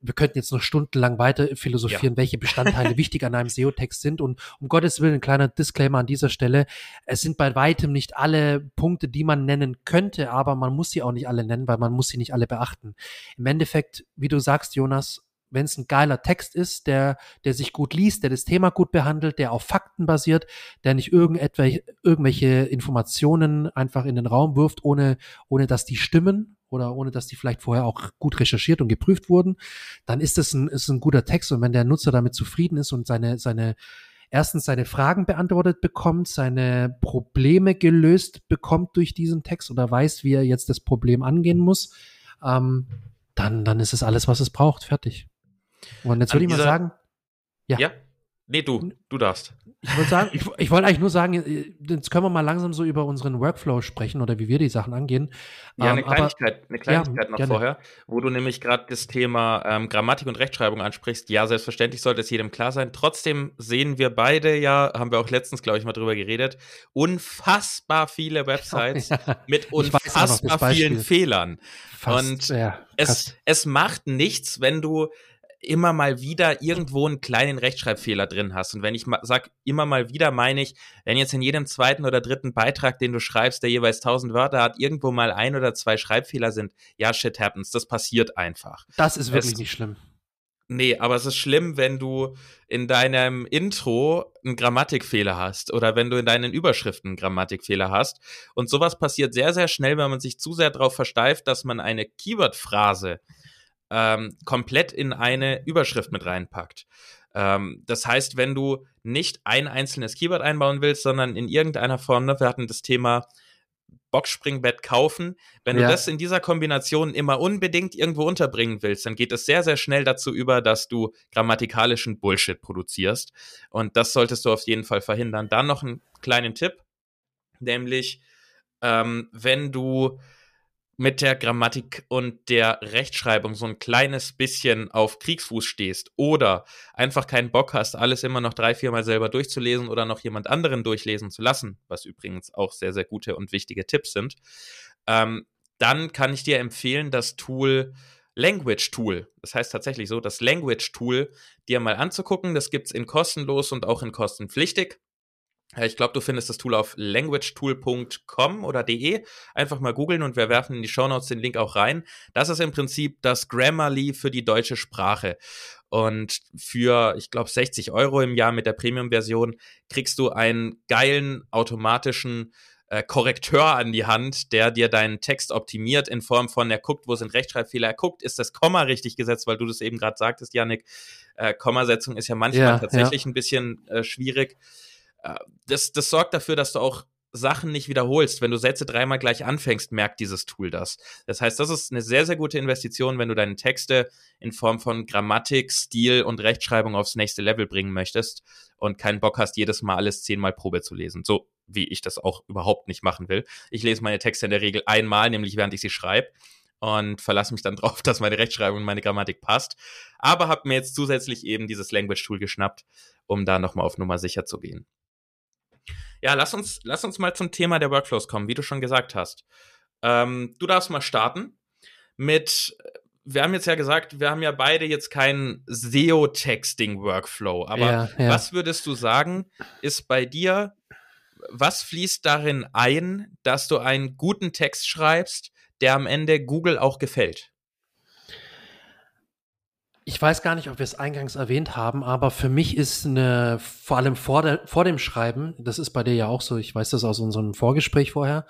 wir könnten jetzt noch stundenlang weiter philosophieren, ja. welche Bestandteile wichtig an einem SEO-Text sind. Und um Gottes Willen, ein kleiner Disclaimer an dieser Stelle. Es sind bei weitem nicht alle Punkte, die man nennen könnte, aber man muss sie auch nicht alle nennen, weil man muss sie nicht alle beachten. Im Endeffekt, wie du sagst, Jonas, wenn es ein geiler Text ist, der, der sich gut liest, der das Thema gut behandelt, der auf Fakten basiert, der nicht irgendetwelche, irgendwelche Informationen einfach in den Raum wirft, ohne, ohne dass die stimmen, oder ohne dass die vielleicht vorher auch gut recherchiert und geprüft wurden, dann ist das ein, ist ein guter Text und wenn der Nutzer damit zufrieden ist und seine, seine erstens seine Fragen beantwortet bekommt, seine Probleme gelöst bekommt durch diesen Text oder weiß, wie er jetzt das Problem angehen muss, ähm, dann, dann ist es alles, was es braucht. Fertig. Und jetzt würde ich mal sagen, ja. ja. Nee, du, du darfst. Ich wollte sagen, ich, ich wollte eigentlich nur sagen, äh, jetzt können wir mal langsam so über unseren Workflow sprechen oder wie wir die Sachen angehen. Ja, eine ähm, Kleinigkeit, aber, eine Kleinigkeit ja, noch gerne. vorher, wo du nämlich gerade das Thema ähm, Grammatik und Rechtschreibung ansprichst. Ja, selbstverständlich sollte es jedem klar sein. Trotzdem sehen wir beide ja, haben wir auch letztens, glaube ich, mal drüber geredet, unfassbar viele Websites ja, mit unfassbar vielen Fehlern. Fast, und ja, es, es macht nichts, wenn du immer mal wieder irgendwo einen kleinen Rechtschreibfehler drin hast. Und wenn ich ma sag immer mal wieder, meine ich, wenn jetzt in jedem zweiten oder dritten Beitrag, den du schreibst, der jeweils 1000 Wörter hat, irgendwo mal ein oder zwei Schreibfehler sind, ja, shit happens. Das passiert einfach. Das ist wirklich es, nicht schlimm. Nee, aber es ist schlimm, wenn du in deinem Intro einen Grammatikfehler hast oder wenn du in deinen Überschriften einen Grammatikfehler hast. Und sowas passiert sehr, sehr schnell, wenn man sich zu sehr darauf versteift, dass man eine Keyword-Phrase ähm, komplett in eine Überschrift mit reinpackt. Ähm, das heißt, wenn du nicht ein einzelnes Keyword einbauen willst, sondern in irgendeiner Form, ne, wir hatten das Thema Boxspringbett kaufen. Wenn ja. du das in dieser Kombination immer unbedingt irgendwo unterbringen willst, dann geht es sehr, sehr schnell dazu über, dass du grammatikalischen Bullshit produzierst. Und das solltest du auf jeden Fall verhindern. Dann noch einen kleinen Tipp, nämlich ähm, wenn du mit der Grammatik und der Rechtschreibung so ein kleines bisschen auf Kriegsfuß stehst oder einfach keinen Bock hast, alles immer noch drei, viermal selber durchzulesen oder noch jemand anderen durchlesen zu lassen, was übrigens auch sehr, sehr gute und wichtige Tipps sind, ähm, dann kann ich dir empfehlen, das Tool Language Tool, das heißt tatsächlich so, das Language Tool dir mal anzugucken. Das gibt's in kostenlos und auch in kostenpflichtig. Ich glaube, du findest das Tool auf languagetool.com oder de. Einfach mal googeln und wir werfen in die Shownotes den Link auch rein. Das ist im Prinzip das Grammarly für die deutsche Sprache. Und für, ich glaube, 60 Euro im Jahr mit der Premium-Version kriegst du einen geilen automatischen äh, Korrekteur an die Hand, der dir deinen Text optimiert in Form von, er guckt, wo sind Rechtschreibfehler, er guckt, ist das Komma richtig gesetzt, weil du das eben gerade sagtest, Janik. Äh, Kommasetzung ist ja manchmal ja, tatsächlich ja. ein bisschen äh, schwierig. Äh, das, das sorgt dafür, dass du auch Sachen nicht wiederholst. Wenn du Sätze dreimal gleich anfängst, merkt dieses Tool das. Das heißt, das ist eine sehr, sehr gute Investition, wenn du deine Texte in Form von Grammatik, Stil und Rechtschreibung aufs nächste Level bringen möchtest und keinen Bock hast, jedes Mal alles zehnmal Probe zu lesen. So wie ich das auch überhaupt nicht machen will. Ich lese meine Texte in der Regel einmal, nämlich während ich sie schreibe und verlasse mich dann drauf, dass meine Rechtschreibung und meine Grammatik passt. Aber habe mir jetzt zusätzlich eben dieses Language Tool geschnappt, um da nochmal auf Nummer sicher zu gehen. Ja, lass uns, lass uns mal zum Thema der Workflows kommen, wie du schon gesagt hast. Ähm, du darfst mal starten mit, wir haben jetzt ja gesagt, wir haben ja beide jetzt keinen SEO-Texting-Workflow, aber ja, ja. was würdest du sagen, ist bei dir, was fließt darin ein, dass du einen guten Text schreibst, der am Ende Google auch gefällt? Ich weiß gar nicht, ob wir es eingangs erwähnt haben, aber für mich ist eine, vor allem vor, der, vor dem Schreiben, das ist bei dir ja auch so, ich weiß das aus unserem Vorgespräch vorher,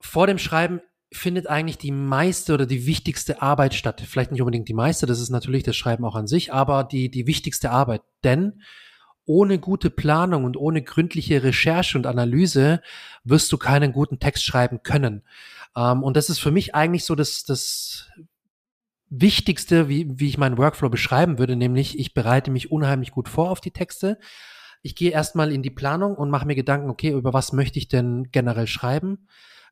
vor dem Schreiben findet eigentlich die meiste oder die wichtigste Arbeit statt. Vielleicht nicht unbedingt die meiste, das ist natürlich das Schreiben auch an sich, aber die, die wichtigste Arbeit. Denn ohne gute Planung und ohne gründliche Recherche und Analyse wirst du keinen guten Text schreiben können. Ähm, und das ist für mich eigentlich so das, das Wichtigste, wie, wie ich meinen Workflow beschreiben würde, nämlich ich bereite mich unheimlich gut vor auf die Texte. Ich gehe erstmal in die Planung und mache mir Gedanken, okay, über was möchte ich denn generell schreiben?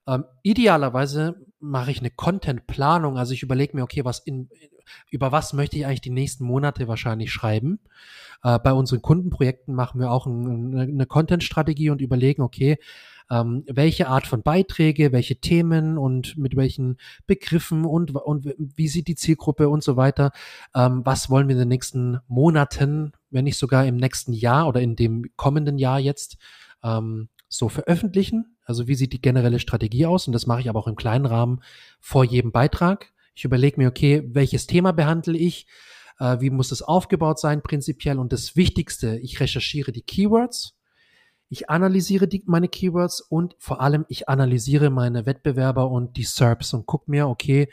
Ähm, idealerweise mache ich eine Content-Planung, also ich überlege mir, okay, was in, über was möchte ich eigentlich die nächsten Monate wahrscheinlich schreiben. Äh, bei unseren Kundenprojekten machen wir auch ein, eine Content-Strategie und überlegen, okay, ähm, welche Art von Beiträge, welche Themen und mit welchen Begriffen und, und wie sieht die Zielgruppe und so weiter. Ähm, was wollen wir in den nächsten Monaten, wenn nicht sogar im nächsten Jahr oder in dem kommenden Jahr jetzt ähm, so veröffentlichen? Also wie sieht die generelle Strategie aus? Und das mache ich aber auch im kleinen Rahmen vor jedem Beitrag. Ich überlege mir, okay, welches Thema behandle ich? Äh, wie muss es aufgebaut sein prinzipiell? Und das Wichtigste, ich recherchiere die Keywords ich analysiere die, meine Keywords und vor allem ich analysiere meine Wettbewerber und die SERPs und gucke mir, okay,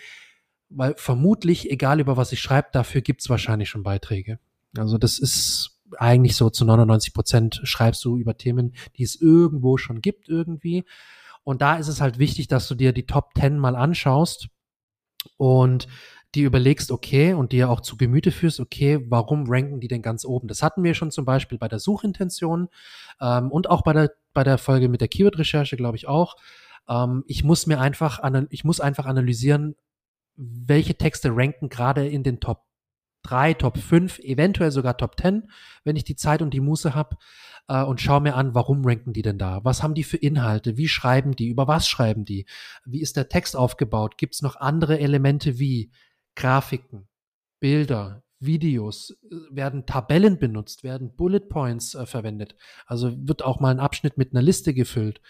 weil vermutlich, egal über was ich schreibe, dafür gibt es wahrscheinlich schon Beiträge. Also das ist eigentlich so zu 99 Prozent schreibst du über Themen, die es irgendwo schon gibt irgendwie. Und da ist es halt wichtig, dass du dir die Top 10 mal anschaust und die überlegst, okay, und dir auch zu Gemüte führst, okay, warum ranken die denn ganz oben? Das hatten wir schon zum Beispiel bei der Suchintention ähm, und auch bei der, bei der Folge mit der Keyword-Recherche, glaube ich auch. Ähm, ich muss mir einfach, ich muss einfach analysieren, welche Texte ranken gerade in den Top 3, Top 5, eventuell sogar Top 10, wenn ich die Zeit und die Muße habe äh, und schaue mir an, warum ranken die denn da? Was haben die für Inhalte? Wie schreiben die? Über was schreiben die? Wie ist der Text aufgebaut? Gibt es noch andere Elemente wie Grafiken, Bilder, Videos? Werden Tabellen benutzt? Werden Bullet Points äh, verwendet? Also wird auch mal ein Abschnitt mit einer Liste gefüllt?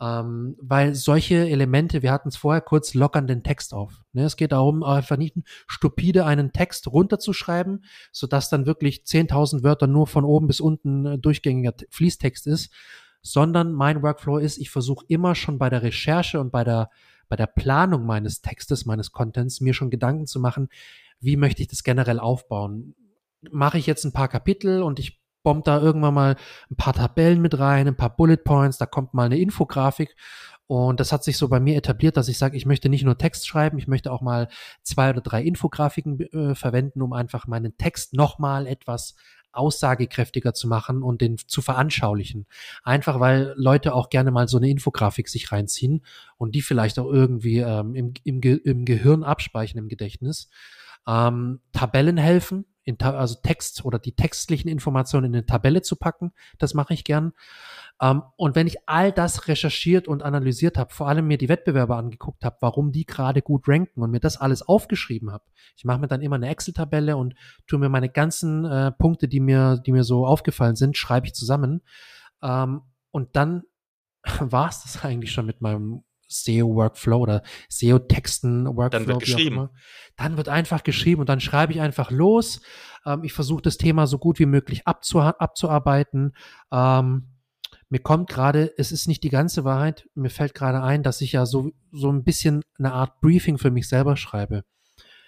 Ähm, weil solche Elemente, wir hatten es vorher kurz, lockern den Text auf. Ne? Es geht darum, einfach nicht stupide einen Text runterzuschreiben, sodass dann wirklich 10.000 Wörter nur von oben bis unten äh, durchgängiger Fließtext ist, sondern mein Workflow ist, ich versuche immer schon bei der Recherche und bei der, bei der Planung meines Textes, meines Contents, mir schon Gedanken zu machen, wie möchte ich das generell aufbauen? Mache ich jetzt ein paar Kapitel und ich bombt da irgendwann mal ein paar Tabellen mit rein, ein paar Bullet Points, da kommt mal eine Infografik. Und das hat sich so bei mir etabliert, dass ich sage, ich möchte nicht nur Text schreiben, ich möchte auch mal zwei oder drei Infografiken äh, verwenden, um einfach meinen Text nochmal etwas aussagekräftiger zu machen und den zu veranschaulichen. Einfach weil Leute auch gerne mal so eine Infografik sich reinziehen und die vielleicht auch irgendwie ähm, im, im, im Gehirn abspeichern, im Gedächtnis. Ähm, Tabellen helfen, in, also Text oder die textlichen Informationen in eine Tabelle zu packen. Das mache ich gern. Ähm, und wenn ich all das recherchiert und analysiert habe, vor allem mir die Wettbewerber angeguckt habe, warum die gerade gut ranken und mir das alles aufgeschrieben habe, ich mache mir dann immer eine Excel-Tabelle und tue mir meine ganzen äh, Punkte, die mir, die mir so aufgefallen sind, schreibe ich zusammen. Ähm, und dann war es das eigentlich schon mit meinem SEO-Workflow oder SEO-Texten-Workflow. Dann wird geschrieben. Dann wird einfach geschrieben und dann schreibe ich einfach los. Ähm, ich versuche das Thema so gut wie möglich abzu abzuarbeiten. Ähm, mir kommt gerade, es ist nicht die ganze Wahrheit, mir fällt gerade ein, dass ich ja so, so ein bisschen eine Art Briefing für mich selber schreibe.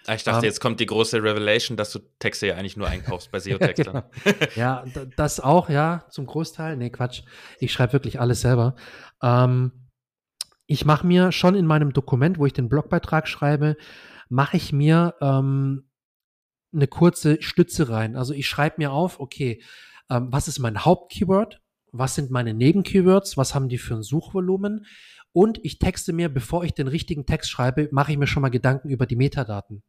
Ah, ich dachte, um, ähm, jetzt kommt die große Revelation, dass du Texte ja eigentlich nur einkaufst bei SEO-Textern. ja, das auch, ja, zum Großteil. Nee, Quatsch. Ich schreibe wirklich alles selber. Ähm, ich mache mir schon in meinem Dokument, wo ich den Blogbeitrag schreibe, mache ich mir ähm, eine kurze Stütze rein. Also ich schreibe mir auf, okay, ähm, was ist mein Hauptkeyword? Was sind meine Nebenkeywords? Was haben die für ein Suchvolumen? Und ich texte mir, bevor ich den richtigen Text schreibe, mache ich mir schon mal Gedanken über die Metadaten.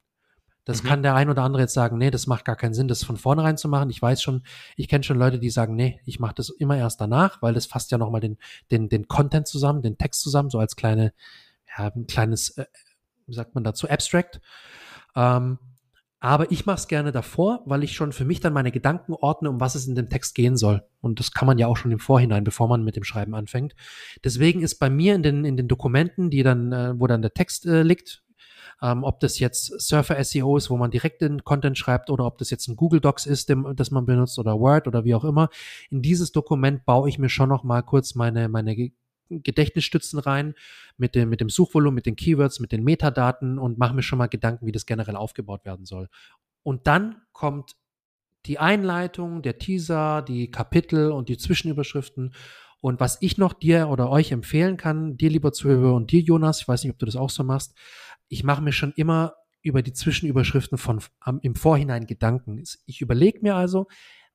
Das mhm. kann der ein oder andere jetzt sagen, nee, das macht gar keinen Sinn, das von vornherein zu machen. Ich weiß schon, ich kenne schon Leute, die sagen, nee, ich mache das immer erst danach, weil das fasst ja nochmal den, den, den Content zusammen, den Text zusammen, so als kleine, ja, ein kleines, äh, wie sagt man dazu, Abstract. Ähm, aber ich mache es gerne davor, weil ich schon für mich dann meine Gedanken ordne, um was es in dem Text gehen soll. Und das kann man ja auch schon im Vorhinein, bevor man mit dem Schreiben anfängt. Deswegen ist bei mir in den, in den Dokumenten, die dann, äh, wo dann der Text äh, liegt, ähm, ob das jetzt Surfer SEO ist, wo man direkt den Content schreibt oder ob das jetzt ein Google Docs ist, dem, das man benutzt oder Word oder wie auch immer. In dieses Dokument baue ich mir schon noch mal kurz meine, meine Gedächtnisstützen rein mit dem, mit dem Suchvolumen, mit den Keywords, mit den Metadaten und mache mir schon mal Gedanken, wie das generell aufgebaut werden soll. Und dann kommt die Einleitung, der Teaser, die Kapitel und die Zwischenüberschriften. Und was ich noch dir oder euch empfehlen kann, dir lieber Zuhörer und dir Jonas, ich weiß nicht, ob du das auch so machst, ich mache mir schon immer über die Zwischenüberschriften von um, im Vorhinein Gedanken. Ich überlege mir also,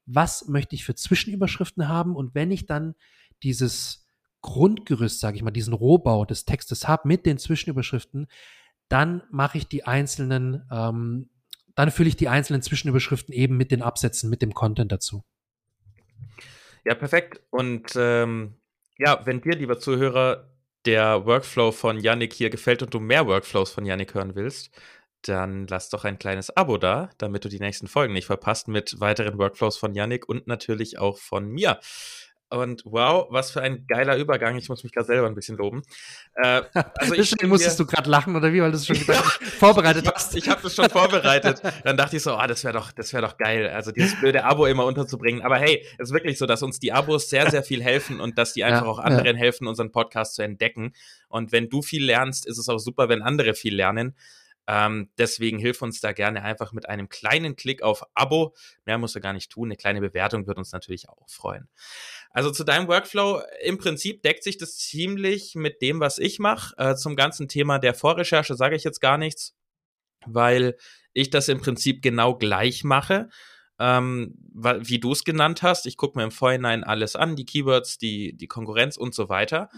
was möchte ich für Zwischenüberschriften haben und wenn ich dann dieses Grundgerüst, sage ich mal, diesen Rohbau des Textes habe mit den Zwischenüberschriften, dann mache ich die einzelnen, ähm, dann fülle ich die einzelnen Zwischenüberschriften eben mit den Absätzen, mit dem Content dazu. Ja, perfekt. Und ähm, ja, wenn dir, lieber Zuhörer, der Workflow von Yannick hier gefällt und du mehr Workflows von Yannick hören willst, dann lass doch ein kleines Abo da, damit du die nächsten Folgen nicht verpasst mit weiteren Workflows von Yannick und natürlich auch von mir. Und wow, was für ein geiler Übergang. Ich muss mich gerade selber ein bisschen loben. Äh, also ich musstest du gerade lachen oder wie, weil du es schon ja, vorbereitet hast. Ich habe das schon vorbereitet. Dann dachte ich so, ah, oh, das wäre doch, das wäre doch geil. Also dieses blöde Abo immer unterzubringen. Aber hey, es ist wirklich so, dass uns die Abos sehr, sehr viel helfen und dass die einfach ja, auch anderen ja. helfen, unseren Podcast zu entdecken. Und wenn du viel lernst, ist es auch super, wenn andere viel lernen. Ähm, deswegen hilf uns da gerne einfach mit einem kleinen Klick auf Abo. Mehr musst du gar nicht tun. Eine kleine Bewertung wird uns natürlich auch freuen. Also zu deinem Workflow, im Prinzip deckt sich das ziemlich mit dem, was ich mache. Äh, zum ganzen Thema der Vorrecherche sage ich jetzt gar nichts, weil ich das im Prinzip genau gleich mache. Ähm, wie du es genannt hast. Ich gucke mir im Vorhinein alles an, die Keywords, die, die Konkurrenz und so weiter.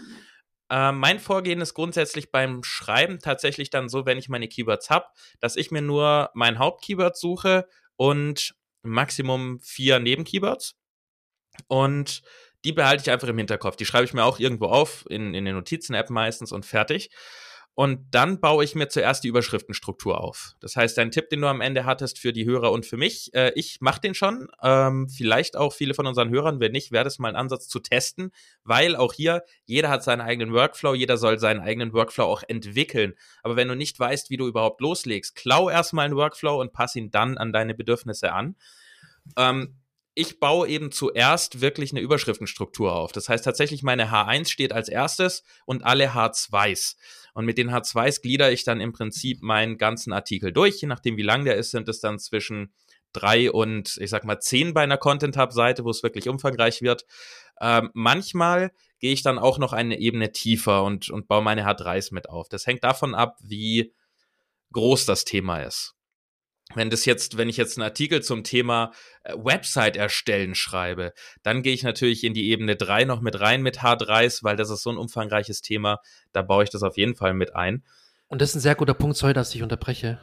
Äh, mein Vorgehen ist grundsätzlich beim Schreiben tatsächlich dann so, wenn ich meine Keywords habe, dass ich mir nur mein Hauptkeyword suche und Maximum vier Nebenkeywords. Und die behalte ich einfach im Hinterkopf. Die schreibe ich mir auch irgendwo auf, in, in den Notizen-App meistens und fertig. Und dann baue ich mir zuerst die Überschriftenstruktur auf. Das heißt, dein Tipp, den du am Ende hattest für die Hörer und für mich, äh, ich mache den schon. Ähm, vielleicht auch viele von unseren Hörern. Wenn nicht, wäre das mal ein Ansatz zu testen, weil auch hier, jeder hat seinen eigenen Workflow, jeder soll seinen eigenen Workflow auch entwickeln. Aber wenn du nicht weißt, wie du überhaupt loslegst, klau erstmal einen Workflow und pass ihn dann an deine Bedürfnisse an. Ähm, ich baue eben zuerst wirklich eine Überschriftenstruktur auf. Das heißt tatsächlich, meine H1 steht als erstes und alle H2s. Und mit den H2s glieder ich dann im Prinzip meinen ganzen Artikel durch. Je nachdem, wie lang der ist, sind es dann zwischen drei und ich sag mal zehn bei einer Content Hub Seite, wo es wirklich umfangreich wird. Ähm, manchmal gehe ich dann auch noch eine Ebene tiefer und, und baue meine H3s mit auf. Das hängt davon ab, wie groß das Thema ist wenn das jetzt, wenn ich jetzt einen Artikel zum Thema äh, Website erstellen schreibe, dann gehe ich natürlich in die Ebene 3 noch mit rein mit H3s, weil das ist so ein umfangreiches Thema, da baue ich das auf jeden Fall mit ein. Und das ist ein sehr guter Punkt, sorry, dass ich unterbreche.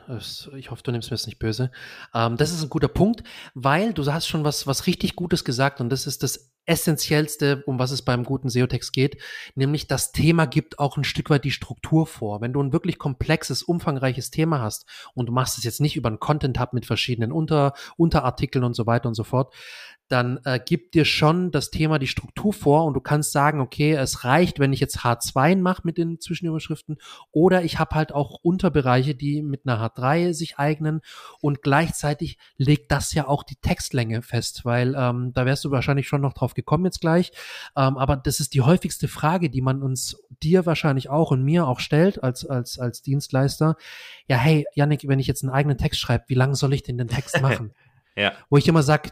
Ich hoffe, du nimmst mir das nicht böse. Ähm, das ist ein guter Punkt, weil du hast schon was, was richtig Gutes gesagt und das ist das Essentiellste, um was es beim guten SEO-Text geht, nämlich das Thema gibt auch ein Stück weit die Struktur vor. Wenn du ein wirklich komplexes, umfangreiches Thema hast und du machst es jetzt nicht über einen Content-Hub mit verschiedenen Unter, Unterartikeln und so weiter und so fort, dann äh, gibt dir schon das Thema die Struktur vor und du kannst sagen, okay, es reicht, wenn ich jetzt H2 mache mit den Zwischenüberschriften oder ich habe halt auch Unterbereiche, die mit einer H3 sich eignen und gleichzeitig legt das ja auch die Textlänge fest, weil ähm, da wärst du wahrscheinlich schon noch drauf gekommen jetzt gleich, ähm, aber das ist die häufigste Frage, die man uns dir wahrscheinlich auch und mir auch stellt als als als Dienstleister. Ja, hey, Yannick, wenn ich jetzt einen eigenen Text schreibe, wie lange soll ich denn den Text machen? ja. Wo ich immer sage,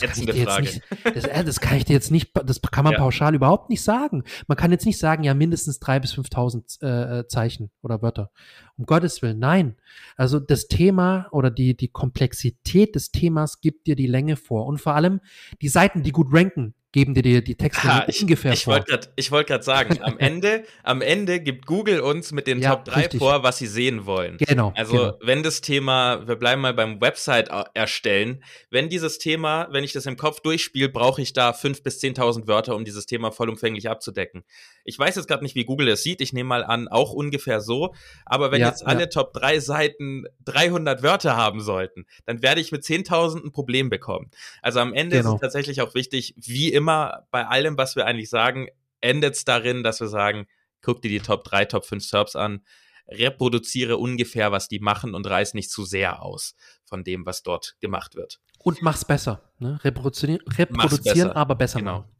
das kann, ich dir jetzt nicht, das, äh, das, kann ich dir jetzt nicht, das kann man ja. pauschal überhaupt nicht sagen. Man kann jetzt nicht sagen, ja, mindestens drei bis 5.000 äh, äh, Zeichen oder Wörter. Um Gottes Willen, nein. Also das Thema oder die, die Komplexität des Themas gibt dir die Länge vor. Und vor allem die Seiten, die gut ranken, geben dir die, die Texte ha, ich, ungefähr ich vor. Wollt grad, ich wollte gerade sagen, am Ende, am Ende gibt Google uns mit den ja, Top 3 richtig. vor, was sie sehen wollen. Genau. Also genau. wenn das Thema, wir bleiben mal beim Website erstellen, wenn dieses Thema, wenn ich das im Kopf durchspiele, brauche ich da 5.000 bis 10.000 Wörter, um dieses Thema vollumfänglich abzudecken. Ich weiß jetzt gerade nicht, wie Google es sieht, ich nehme mal an, auch ungefähr so, aber wenn ja, jetzt alle ja. Top 3 Seiten 300 Wörter haben sollten, dann werde ich mit 10.000 ein Problem bekommen. Also am Ende genau. ist es tatsächlich auch wichtig, wie immer immer bei allem, was wir eigentlich sagen, endet es darin, dass wir sagen, guck dir die Top 3, Top 5 Serbs an, reproduziere ungefähr, was die machen und reiß nicht zu sehr aus von dem, was dort gemacht wird. Und mach's besser. Ne? Reproduzieren, reproduzieren besser. aber besser genau. machen.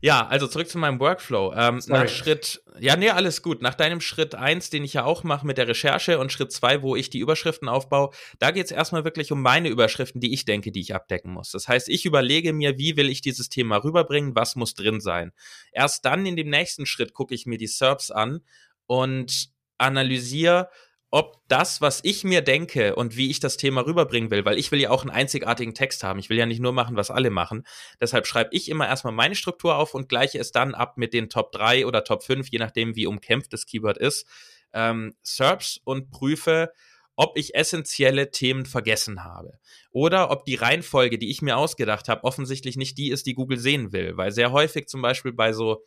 Ja, also zurück zu meinem Workflow. Ähm, nach Schritt, ja, nee, alles gut. Nach deinem Schritt eins, den ich ja auch mache mit der Recherche und Schritt zwei, wo ich die Überschriften aufbaue, da geht es erstmal wirklich um meine Überschriften, die ich denke, die ich abdecken muss. Das heißt, ich überlege mir, wie will ich dieses Thema rüberbringen, was muss drin sein. Erst dann in dem nächsten Schritt gucke ich mir die SERPs an und analysiere, ob das, was ich mir denke und wie ich das Thema rüberbringen will, weil ich will ja auch einen einzigartigen Text haben. Ich will ja nicht nur machen, was alle machen. Deshalb schreibe ich immer erstmal meine Struktur auf und gleiche es dann ab mit den Top 3 oder Top 5, je nachdem, wie umkämpft das Keyword ist, ähm, SERPs und prüfe, ob ich essentielle Themen vergessen habe. Oder ob die Reihenfolge, die ich mir ausgedacht habe, offensichtlich nicht die ist, die Google sehen will. Weil sehr häufig zum Beispiel bei so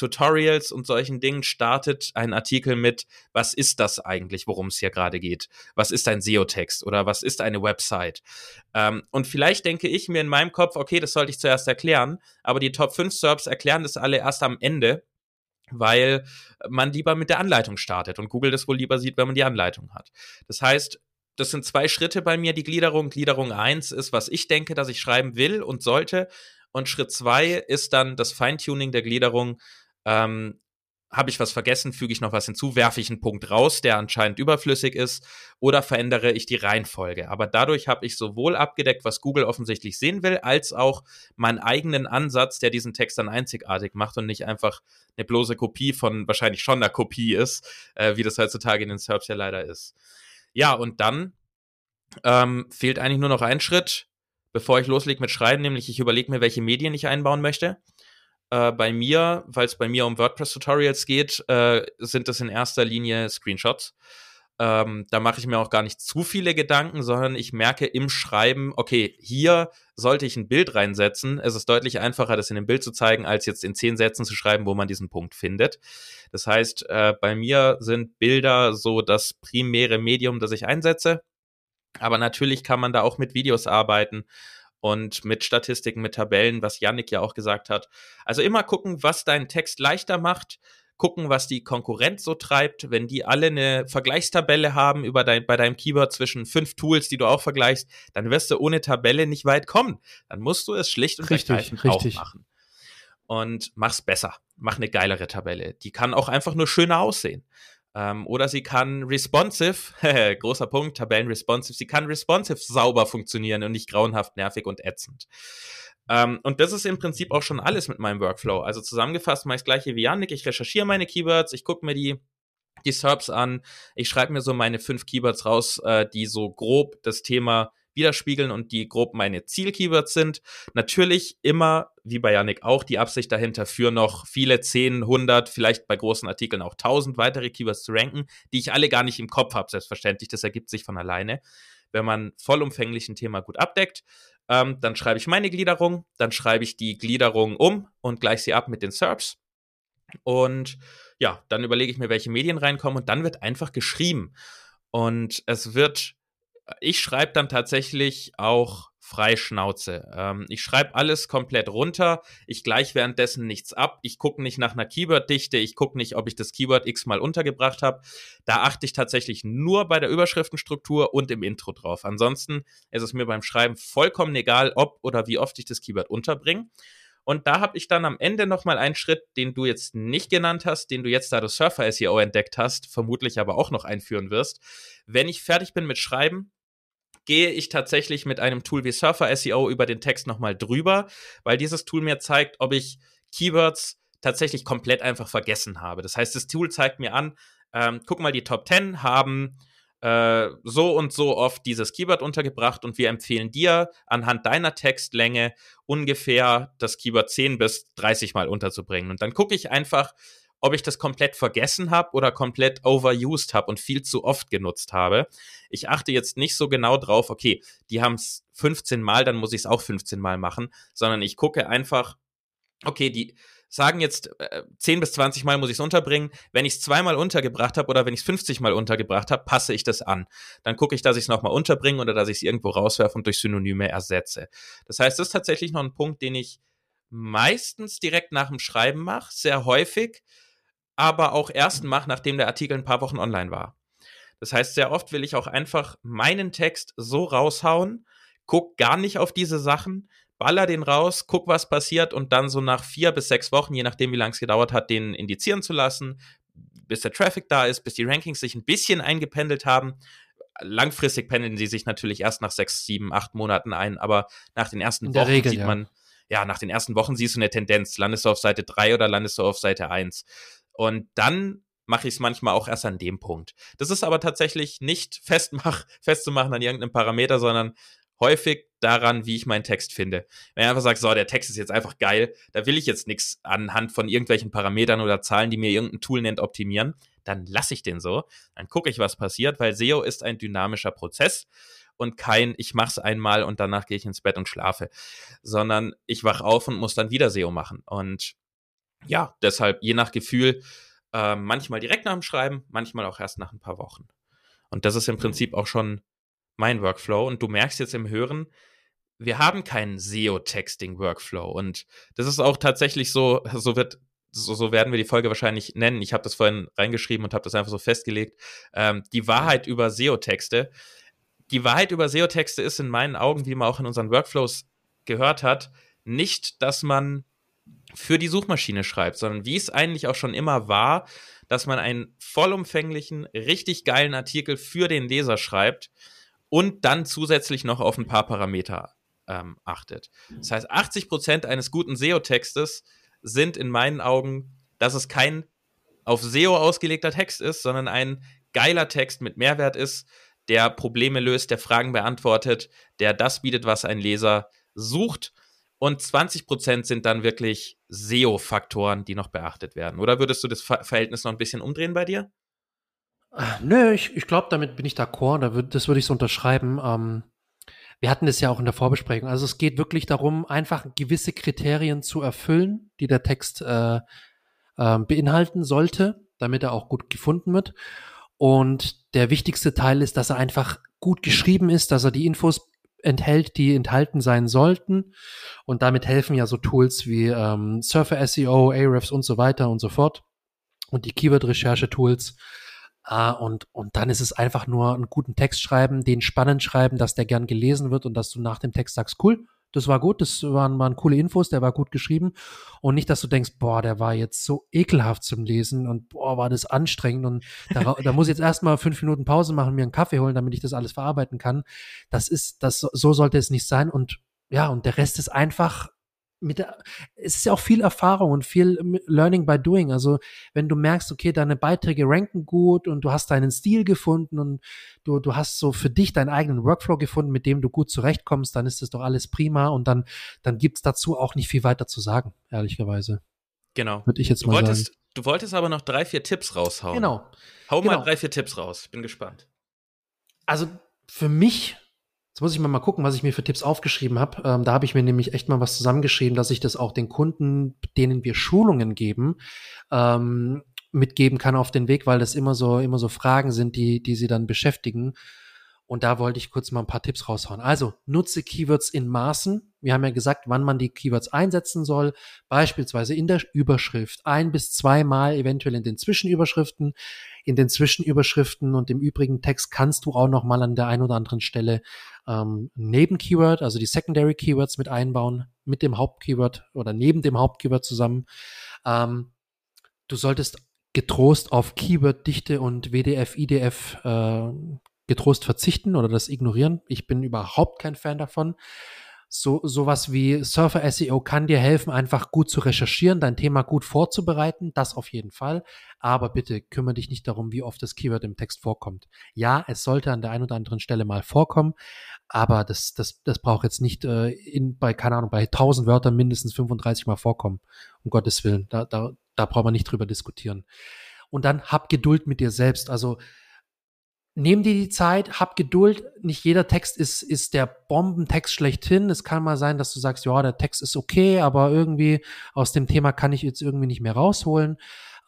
Tutorials und solchen Dingen startet ein Artikel mit, was ist das eigentlich, worum es hier gerade geht? Was ist ein SEO-Text oder was ist eine Website? Ähm, und vielleicht denke ich mir in meinem Kopf, okay, das sollte ich zuerst erklären, aber die Top 5 Serbs erklären das alle erst am Ende, weil man lieber mit der Anleitung startet und Google das wohl lieber sieht, wenn man die Anleitung hat. Das heißt, das sind zwei Schritte bei mir, die Gliederung. Gliederung 1 ist, was ich denke, dass ich schreiben will und sollte. Und Schritt 2 ist dann das Feintuning der Gliederung, ähm, habe ich was vergessen, füge ich noch was hinzu, werfe ich einen Punkt raus, der anscheinend überflüssig ist, oder verändere ich die Reihenfolge. Aber dadurch habe ich sowohl abgedeckt, was Google offensichtlich sehen will, als auch meinen eigenen Ansatz, der diesen Text dann einzigartig macht und nicht einfach eine bloße Kopie von wahrscheinlich schon einer Kopie ist, äh, wie das heutzutage in den Serbs ja leider ist. Ja, und dann ähm, fehlt eigentlich nur noch ein Schritt, bevor ich loslege mit Schreiben, nämlich ich überlege mir, welche Medien ich einbauen möchte. Äh, bei mir, weil es bei mir um WordPress-Tutorials geht, äh, sind das in erster Linie Screenshots. Ähm, da mache ich mir auch gar nicht zu viele Gedanken, sondern ich merke im Schreiben, okay, hier sollte ich ein Bild reinsetzen. Es ist deutlich einfacher, das in einem Bild zu zeigen, als jetzt in zehn Sätzen zu schreiben, wo man diesen Punkt findet. Das heißt, äh, bei mir sind Bilder so das primäre Medium, das ich einsetze. Aber natürlich kann man da auch mit Videos arbeiten und mit Statistiken, mit Tabellen, was Yannick ja auch gesagt hat. Also immer gucken, was deinen Text leichter macht, gucken, was die Konkurrenz so treibt. Wenn die alle eine Vergleichstabelle haben über dein, bei deinem Keyword zwischen fünf Tools, die du auch vergleichst, dann wirst du ohne Tabelle nicht weit kommen. Dann musst du es schlicht und richtig, ergreifend richtig. auch machen. Und mach's besser. Mach eine geilere Tabelle. Die kann auch einfach nur schöner aussehen. Ähm, oder sie kann responsive, großer Punkt, Tabellen responsive, sie kann responsive sauber funktionieren und nicht grauenhaft nervig und ätzend. Ähm, und das ist im Prinzip auch schon alles mit meinem Workflow. Also zusammengefasst ich das gleiche wie Janik. Ich recherchiere meine Keywords, ich gucke mir die die SERPs an. Ich schreibe mir so meine fünf Keywords raus, äh, die so grob das Thema widerspiegeln und die grob meine Zielkeywords sind. Natürlich immer, wie bei Yannick auch, die Absicht dahinter für noch viele 10, 100, vielleicht bei großen Artikeln auch 1000 weitere Keywords zu ranken, die ich alle gar nicht im Kopf habe, selbstverständlich. Das ergibt sich von alleine. Wenn man vollumfänglich ein Thema gut abdeckt, ähm, dann schreibe ich meine Gliederung, dann schreibe ich die Gliederung um und gleiche sie ab mit den SERPs. Und ja, dann überlege ich mir, welche Medien reinkommen und dann wird einfach geschrieben. Und es wird ich schreibe dann tatsächlich auch frei Schnauze. Ähm, ich schreibe alles komplett runter. Ich gleiche währenddessen nichts ab. Ich gucke nicht nach einer Keyword-Dichte. Ich gucke nicht, ob ich das Keyword x-mal untergebracht habe. Da achte ich tatsächlich nur bei der Überschriftenstruktur und im Intro drauf. Ansonsten ist es mir beim Schreiben vollkommen egal, ob oder wie oft ich das Keyword unterbringe. Und da habe ich dann am Ende nochmal einen Schritt, den du jetzt nicht genannt hast, den du jetzt, da du Surfer SEO entdeckt hast, vermutlich aber auch noch einführen wirst. Wenn ich fertig bin mit Schreiben, gehe ich tatsächlich mit einem Tool wie Surfer SEO über den Text nochmal drüber, weil dieses Tool mir zeigt, ob ich Keywords tatsächlich komplett einfach vergessen habe. Das heißt, das Tool zeigt mir an, ähm, guck mal, die Top 10 haben äh, so und so oft dieses Keyword untergebracht und wir empfehlen dir anhand deiner Textlänge ungefähr das Keyword 10 bis 30 Mal unterzubringen. Und dann gucke ich einfach, ob ich das komplett vergessen habe oder komplett overused habe und viel zu oft genutzt habe. Ich achte jetzt nicht so genau drauf, okay, die haben es 15 Mal, dann muss ich es auch 15 Mal machen, sondern ich gucke einfach, okay, die sagen jetzt äh, 10 bis 20 Mal muss ich es unterbringen. Wenn ich es zweimal untergebracht habe oder wenn ich es 50 Mal untergebracht habe, passe ich das an. Dann gucke ich, dass ich es nochmal unterbringe oder dass ich es irgendwo rauswerfe und durch Synonyme ersetze. Das heißt, das ist tatsächlich noch ein Punkt, den ich meistens direkt nach dem Schreiben mache, sehr häufig aber auch erst mache, nachdem der Artikel ein paar Wochen online war. Das heißt, sehr oft will ich auch einfach meinen Text so raushauen, guck gar nicht auf diese Sachen, baller den raus, guck, was passiert und dann so nach vier bis sechs Wochen, je nachdem, wie lange es gedauert hat, den indizieren zu lassen, bis der Traffic da ist, bis die Rankings sich ein bisschen eingependelt haben. Langfristig pendeln sie sich natürlich erst nach sechs, sieben, acht Monaten ein, aber nach den ersten Wochen Regel, sieht ja. man, ja, nach den ersten Wochen siehst du eine Tendenz. Landest du auf Seite drei oder landest du auf Seite eins und dann mache ich es manchmal auch erst an dem Punkt. Das ist aber tatsächlich nicht festmach, festzumachen an irgendeinem Parameter, sondern häufig daran, wie ich meinen Text finde. Wenn ich einfach sage, so, der Text ist jetzt einfach geil, da will ich jetzt nichts anhand von irgendwelchen Parametern oder Zahlen, die mir irgendein Tool nennt, optimieren, dann lasse ich den so. Dann gucke ich, was passiert, weil SEO ist ein dynamischer Prozess und kein, ich mache es einmal und danach gehe ich ins Bett und schlafe, sondern ich wach auf und muss dann wieder SEO machen. Und ja, deshalb je nach Gefühl, äh, manchmal direkt nach dem Schreiben, manchmal auch erst nach ein paar Wochen. Und das ist im Prinzip auch schon mein Workflow. Und du merkst jetzt im Hören, wir haben keinen SEO-Texting-Workflow. Und das ist auch tatsächlich so, so wird so, so werden wir die Folge wahrscheinlich nennen. Ich habe das vorhin reingeschrieben und habe das einfach so festgelegt. Ähm, die Wahrheit über SEO-Texte. Die Wahrheit über SEO-Texte ist in meinen Augen, wie man auch in unseren Workflows gehört hat, nicht, dass man für die Suchmaschine schreibt, sondern wie es eigentlich auch schon immer war, dass man einen vollumfänglichen, richtig geilen Artikel für den Leser schreibt und dann zusätzlich noch auf ein paar Parameter ähm, achtet. Das heißt, 80 Prozent eines guten SEO-Textes sind in meinen Augen, dass es kein auf SEO ausgelegter Text ist, sondern ein geiler Text mit Mehrwert ist, der Probleme löst, der Fragen beantwortet, der das bietet, was ein Leser sucht. Und 20 Prozent sind dann wirklich SEO-Faktoren, die noch beachtet werden. Oder würdest du das Verhältnis noch ein bisschen umdrehen bei dir? Nö, ich, ich glaube, damit bin ich d'accord. Da würd, das würde ich so unterschreiben. Ähm, wir hatten das ja auch in der Vorbesprechung. Also es geht wirklich darum, einfach gewisse Kriterien zu erfüllen, die der Text äh, äh, beinhalten sollte, damit er auch gut gefunden wird. Und der wichtigste Teil ist, dass er einfach gut geschrieben ist, dass er die Infos enthält, die enthalten sein sollten. Und damit helfen ja so Tools wie ähm, Surfer SEO, Ahrefs und so weiter und so fort. Und die Keyword-Recherche-Tools. Uh, und, und dann ist es einfach nur einen guten Text schreiben, den spannend schreiben, dass der gern gelesen wird und dass du nach dem Text sagst, cool, das war gut, das waren, waren coole Infos, der war gut geschrieben. Und nicht, dass du denkst, boah, der war jetzt so ekelhaft zum Lesen und boah, war das anstrengend und da, da muss ich jetzt erstmal fünf Minuten Pause machen, mir einen Kaffee holen, damit ich das alles verarbeiten kann. Das ist, das, so sollte es nicht sein. Und ja, und der Rest ist einfach mit der, es ist ja auch viel Erfahrung und viel Learning by Doing. Also wenn du merkst, okay, deine Beiträge ranken gut und du hast deinen Stil gefunden und du, du hast so für dich deinen eigenen Workflow gefunden, mit dem du gut zurechtkommst, dann ist das doch alles prima und dann, dann gibt's dazu auch nicht viel weiter zu sagen, ehrlicherweise. Genau. Würde ich jetzt du mal wolltest, sagen. Du wolltest aber noch drei, vier Tipps raushauen. Genau. Hau genau. mal drei, vier Tipps raus. Bin gespannt. Also für mich Jetzt muss ich mal, gucken, was ich mir für Tipps aufgeschrieben habe. Ähm, da habe ich mir nämlich echt mal was zusammengeschrieben, dass ich das auch den Kunden, denen wir Schulungen geben, ähm, mitgeben kann auf den Weg, weil das immer so, immer so Fragen sind, die, die sie dann beschäftigen. Und da wollte ich kurz mal ein paar Tipps raushauen. Also nutze Keywords in Maßen. Wir haben ja gesagt, wann man die Keywords einsetzen soll. Beispielsweise in der Überschrift. Ein bis zweimal eventuell in den Zwischenüberschriften. In den Zwischenüberschriften und im übrigen Text kannst du auch noch mal an der einen oder anderen Stelle ähm, Neben-Keyword, also die Secondary Keywords mit einbauen, mit dem Hauptkeyword oder neben dem Hauptkeyword zusammen. Ähm, du solltest getrost auf Keyword-Dichte und WDF, IDF äh, getrost verzichten oder das ignorieren. Ich bin überhaupt kein Fan davon. So, sowas wie Surfer SEO kann dir helfen, einfach gut zu recherchieren, dein Thema gut vorzubereiten, das auf jeden Fall. Aber bitte kümmere dich nicht darum, wie oft das Keyword im Text vorkommt. Ja, es sollte an der einen oder anderen Stelle mal vorkommen, aber das, das, das braucht jetzt nicht äh, in, bei, keine Ahnung, bei 1000 Wörtern mindestens 35 mal vorkommen. Um Gottes Willen. Da, da, da braucht man nicht drüber diskutieren. Und dann hab Geduld mit dir selbst. Also, Nehm dir die Zeit, hab Geduld. Nicht jeder Text ist, ist der Bombentext schlechthin. Es kann mal sein, dass du sagst, ja, der Text ist okay, aber irgendwie aus dem Thema kann ich jetzt irgendwie nicht mehr rausholen.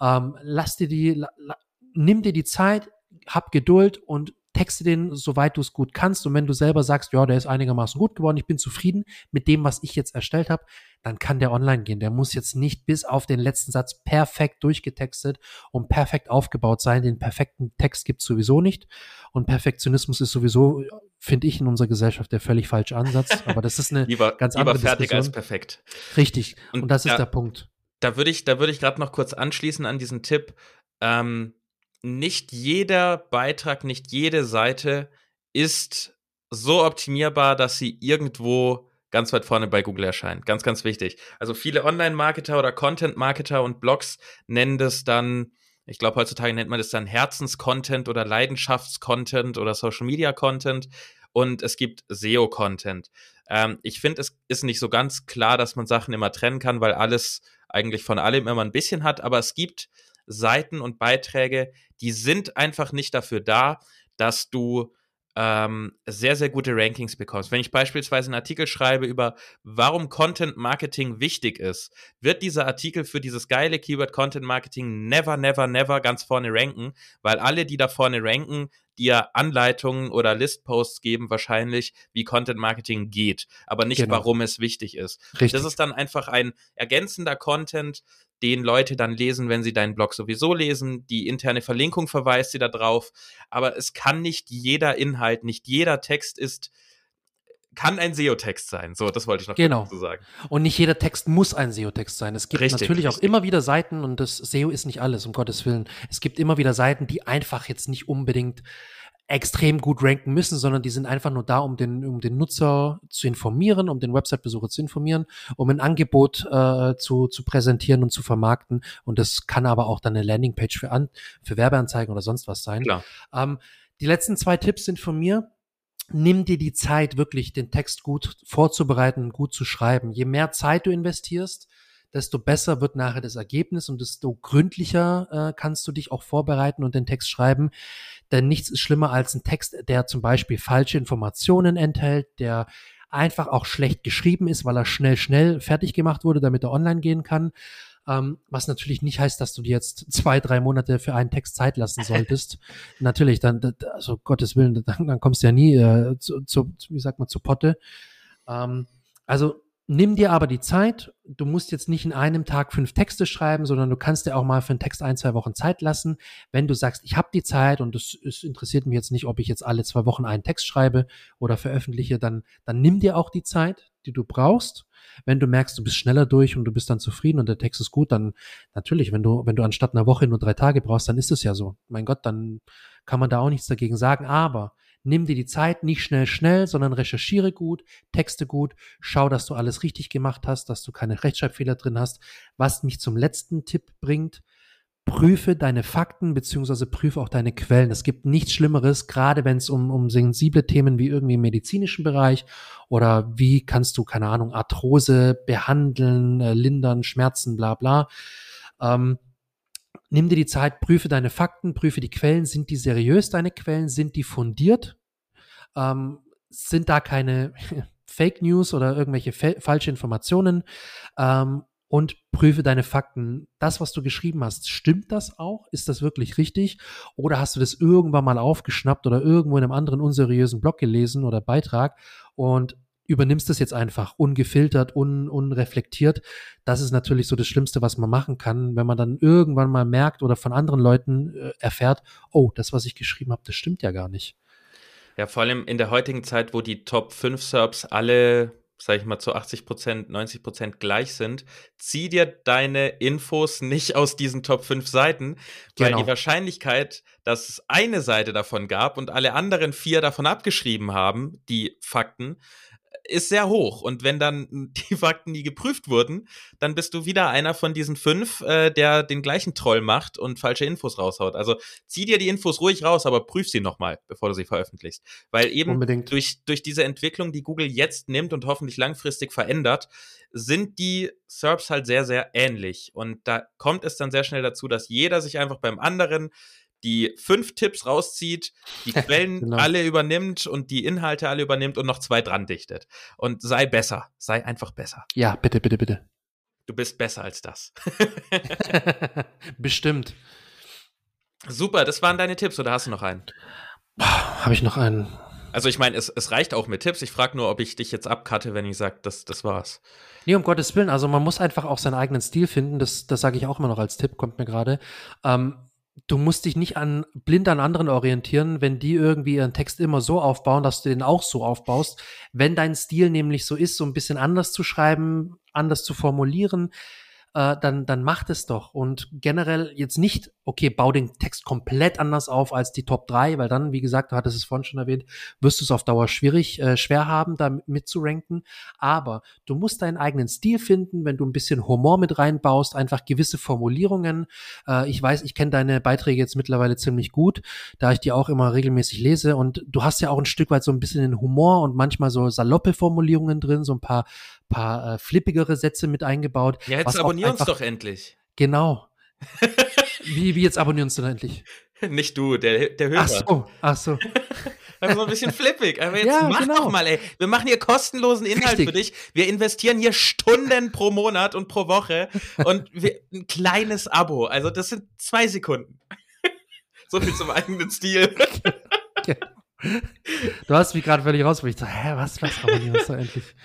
Ähm, lass dir die, la, la, nimm dir die Zeit, hab Geduld und texte den, soweit du es gut kannst. Und wenn du selber sagst, ja, der ist einigermaßen gut geworden, ich bin zufrieden mit dem, was ich jetzt erstellt habe, dann kann der online gehen. Der muss jetzt nicht bis auf den letzten Satz perfekt durchgetextet und perfekt aufgebaut sein. Den perfekten Text gibt es sowieso nicht. Und Perfektionismus ist sowieso, finde ich, in unserer Gesellschaft der völlig falsche Ansatz. Aber das ist eine lieber, ganz lieber andere fertig Diskussion. als perfekt. Richtig. Und, Und das ist ja, der Punkt. Da würde ich, da würde ich gerade noch kurz anschließen an diesen Tipp. Ähm, nicht jeder Beitrag, nicht jede Seite ist so optimierbar, dass sie irgendwo ganz weit vorne bei Google erscheint. Ganz, ganz wichtig. Also viele Online-Marketer oder Content-Marketer und Blogs nennen das dann, ich glaube, heutzutage nennt man das dann Herzens-Content oder Leidenschafts-Content oder Social-Media-Content und es gibt SEO-Content. Ähm, ich finde, es ist nicht so ganz klar, dass man Sachen immer trennen kann, weil alles eigentlich von allem immer ein bisschen hat, aber es gibt Seiten und Beiträge, die sind einfach nicht dafür da, dass du ähm, sehr, sehr gute Rankings bekommst. Wenn ich beispielsweise einen Artikel schreibe über, warum Content Marketing wichtig ist, wird dieser Artikel für dieses geile Keyword Content Marketing never, never, never ganz vorne ranken, weil alle, die da vorne ranken, dir Anleitungen oder Listposts geben, wahrscheinlich, wie Content Marketing geht, aber nicht, Genau. warum es wichtig ist. Richtig. Das ist dann einfach ein ergänzender Content, den Leute dann lesen, wenn sie deinen Blog sowieso lesen. Die interne Verlinkung verweist sie da drauf. Aber es kann nicht jeder Inhalt, nicht jeder Text ist kann ein SEO-Text sein. So, das wollte ich noch genau. dazu sagen. Und nicht jeder Text muss ein SEO-Text sein. Es gibt richtig, natürlich richtig. auch immer wieder Seiten, und das SEO ist nicht alles, um Gottes Willen. Es gibt immer wieder Seiten, die einfach jetzt nicht unbedingt extrem gut ranken müssen, sondern die sind einfach nur da, um den, um den Nutzer zu informieren, um den Website-Besucher zu informieren, um ein Angebot äh, zu, zu präsentieren und zu vermarkten. Und das kann aber auch dann eine Landingpage für, an, für Werbeanzeigen oder sonst was sein. Ähm, die letzten zwei Tipps sind von mir nimm dir die Zeit, wirklich den Text gut vorzubereiten, gut zu schreiben. Je mehr Zeit du investierst, desto besser wird nachher das Ergebnis und desto gründlicher äh, kannst du dich auch vorbereiten und den Text schreiben. Denn nichts ist schlimmer als ein Text, der zum Beispiel falsche Informationen enthält, der einfach auch schlecht geschrieben ist, weil er schnell, schnell fertig gemacht wurde, damit er online gehen kann. Ähm, was natürlich nicht heißt, dass du dir jetzt zwei, drei Monate für einen Text Zeit lassen solltest. natürlich, dann, also Gottes Willen, dann, dann kommst du ja nie äh, zu, zu, wie sagt man, zu Potte. Ähm, also Nimm dir aber die Zeit. Du musst jetzt nicht in einem Tag fünf Texte schreiben, sondern du kannst dir auch mal für einen Text ein, zwei Wochen Zeit lassen. Wenn du sagst, ich habe die Zeit und es, es, interessiert mich jetzt nicht, ob ich jetzt alle zwei Wochen einen Text schreibe oder veröffentliche, dann, dann nimm dir auch die Zeit, die du brauchst. Wenn du merkst, du bist schneller durch und du bist dann zufrieden und der Text ist gut, dann natürlich, wenn du, wenn du anstatt einer Woche nur drei Tage brauchst, dann ist es ja so. Mein Gott, dann kann man da auch nichts dagegen sagen. Aber Nimm dir die Zeit, nicht schnell, schnell, sondern recherchiere gut, texte gut, schau, dass du alles richtig gemacht hast, dass du keine Rechtschreibfehler drin hast. Was mich zum letzten Tipp bringt, prüfe deine Fakten beziehungsweise prüfe auch deine Quellen. Es gibt nichts Schlimmeres, gerade wenn es um, um sensible Themen wie irgendwie im medizinischen Bereich oder wie kannst du, keine Ahnung, Arthrose behandeln, äh, lindern, Schmerzen, bla bla. Ähm, nimm dir die Zeit, prüfe deine Fakten, prüfe die Quellen. Sind die seriös, deine Quellen? Sind die fundiert? Ähm, sind da keine Fake News oder irgendwelche falsche Informationen? Ähm, und prüfe deine Fakten. Das, was du geschrieben hast, stimmt das auch? Ist das wirklich richtig? Oder hast du das irgendwann mal aufgeschnappt oder irgendwo in einem anderen unseriösen Blog gelesen oder Beitrag und übernimmst es jetzt einfach ungefiltert, un, unreflektiert. Das ist natürlich so das Schlimmste, was man machen kann, wenn man dann irgendwann mal merkt oder von anderen Leuten äh, erfährt, oh, das, was ich geschrieben habe, das stimmt ja gar nicht. Ja, vor allem in der heutigen Zeit, wo die Top 5 Serbs alle, sag ich mal, zu 80 Prozent, 90 Prozent gleich sind, zieh dir deine Infos nicht aus diesen Top 5 Seiten, weil genau. die Wahrscheinlichkeit, dass es eine Seite davon gab und alle anderen vier davon abgeschrieben haben, die Fakten, ist sehr hoch. Und wenn dann die Fakten nie geprüft wurden, dann bist du wieder einer von diesen fünf, äh, der den gleichen Troll macht und falsche Infos raushaut. Also zieh dir die Infos ruhig raus, aber prüf sie nochmal, bevor du sie veröffentlichst. Weil eben durch, durch diese Entwicklung, die Google jetzt nimmt und hoffentlich langfristig verändert, sind die SERPs halt sehr, sehr ähnlich. Und da kommt es dann sehr schnell dazu, dass jeder sich einfach beim anderen die fünf Tipps rauszieht, die Quellen genau. alle übernimmt und die Inhalte alle übernimmt und noch zwei dran dichtet. Und sei besser. Sei einfach besser. Ja, bitte, bitte, bitte. Du bist besser als das. Bestimmt. Super, das waren deine Tipps oder hast du noch einen? Habe ich noch einen? Also ich meine, es, es reicht auch mit Tipps. Ich frage nur, ob ich dich jetzt abcutte, wenn ich sage, das, das war's. Nee, um Gottes Willen. Also man muss einfach auch seinen eigenen Stil finden. Das, das sage ich auch immer noch als Tipp, kommt mir gerade. Ähm, du musst dich nicht an blind an anderen orientieren, wenn die irgendwie ihren Text immer so aufbauen, dass du den auch so aufbaust. Wenn dein Stil nämlich so ist, so ein bisschen anders zu schreiben, anders zu formulieren, äh, dann, dann macht es doch. Und generell jetzt nicht, okay, bau den Text komplett anders auf als die Top 3, weil dann, wie gesagt, du hattest es vorhin schon erwähnt, wirst du es auf Dauer schwierig, äh, schwer haben, da mitzuranken. Aber du musst deinen eigenen Stil finden, wenn du ein bisschen Humor mit reinbaust, einfach gewisse Formulierungen. Äh, ich weiß, ich kenne deine Beiträge jetzt mittlerweile ziemlich gut, da ich die auch immer regelmäßig lese. Und du hast ja auch ein Stück weit so ein bisschen den Humor und manchmal so saloppe Formulierungen drin, so ein paar, paar äh, flippigere Sätze mit eingebaut. Ja, jetzt abonnier uns doch endlich. Genau. wie, wie jetzt abonnieren uns denn endlich? Nicht du, der, der Hörer. Ach so, ach so. Also ein bisschen flippig. Aber jetzt ja, mach genau. doch mal, ey. Wir machen hier kostenlosen Inhalt Richtig. für dich. Wir investieren hier Stunden pro Monat und pro Woche und wir, ein kleines Abo. Also das sind zwei Sekunden. so viel zum eigenen Stil. du hast mich gerade völlig raus, wo ich so, hä, was, was abonnieren uns da endlich?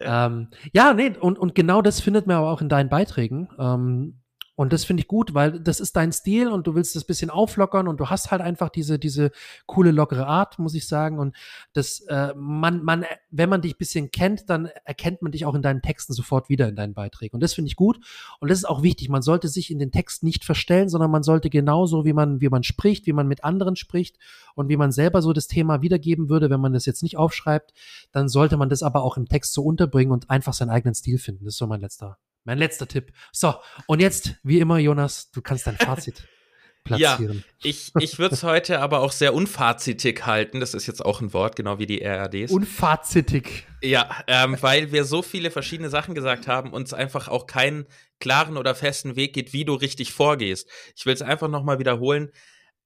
Ähm, ja, nee, und, und genau das findet man aber auch in deinen Beiträgen. Ähm, Und das finde ich gut, weil das ist dein Stil und du willst das bisschen auflockern und du hast halt einfach diese, diese coole, lockere Art, muss ich sagen. Und das, äh, man, man, wenn man dich bisschen kennt, dann erkennt man dich auch in deinen Texten sofort wieder in deinen Beiträgen. Und das finde ich gut. Und das ist auch wichtig. Man sollte sich in den Text nicht verstellen, sondern man sollte genauso, wie man, wie man spricht, wie man mit anderen spricht und wie man selber so das Thema wiedergeben würde, wenn man das jetzt nicht aufschreibt, dann sollte man das aber auch im Text so unterbringen und einfach seinen eigenen Stil finden. Das ist so mein letzter mein letzter Tipp. So, und jetzt, wie immer, Jonas, du kannst dein Fazit platzieren. Ja, ich, ich würde es heute aber auch sehr unfazitig halten. Das ist jetzt auch ein Wort, genau wie die RADs. Unfazitig. Ja, ähm, weil wir so viele verschiedene Sachen gesagt haben und es einfach auch keinen klaren oder festen Weg geht, wie du richtig vorgehst. Ich will es einfach nochmal wiederholen.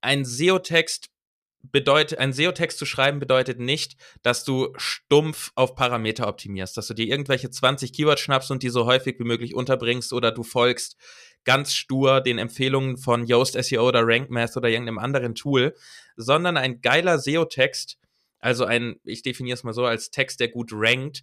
Ein SEO-Text bedeutet, ein SEO-Text zu schreiben bedeutet nicht, dass du stumpf auf Parameter optimierst, dass du dir irgendwelche 20 Keywords schnappst und die so häufig wie möglich unterbringst oder du folgst ganz stur den Empfehlungen von Yoast SEO oder Rank Math oder irgendeinem anderen Tool, sondern ein geiler SEO-Text, also ein, ich definiere es mal so als Text, der gut rankt,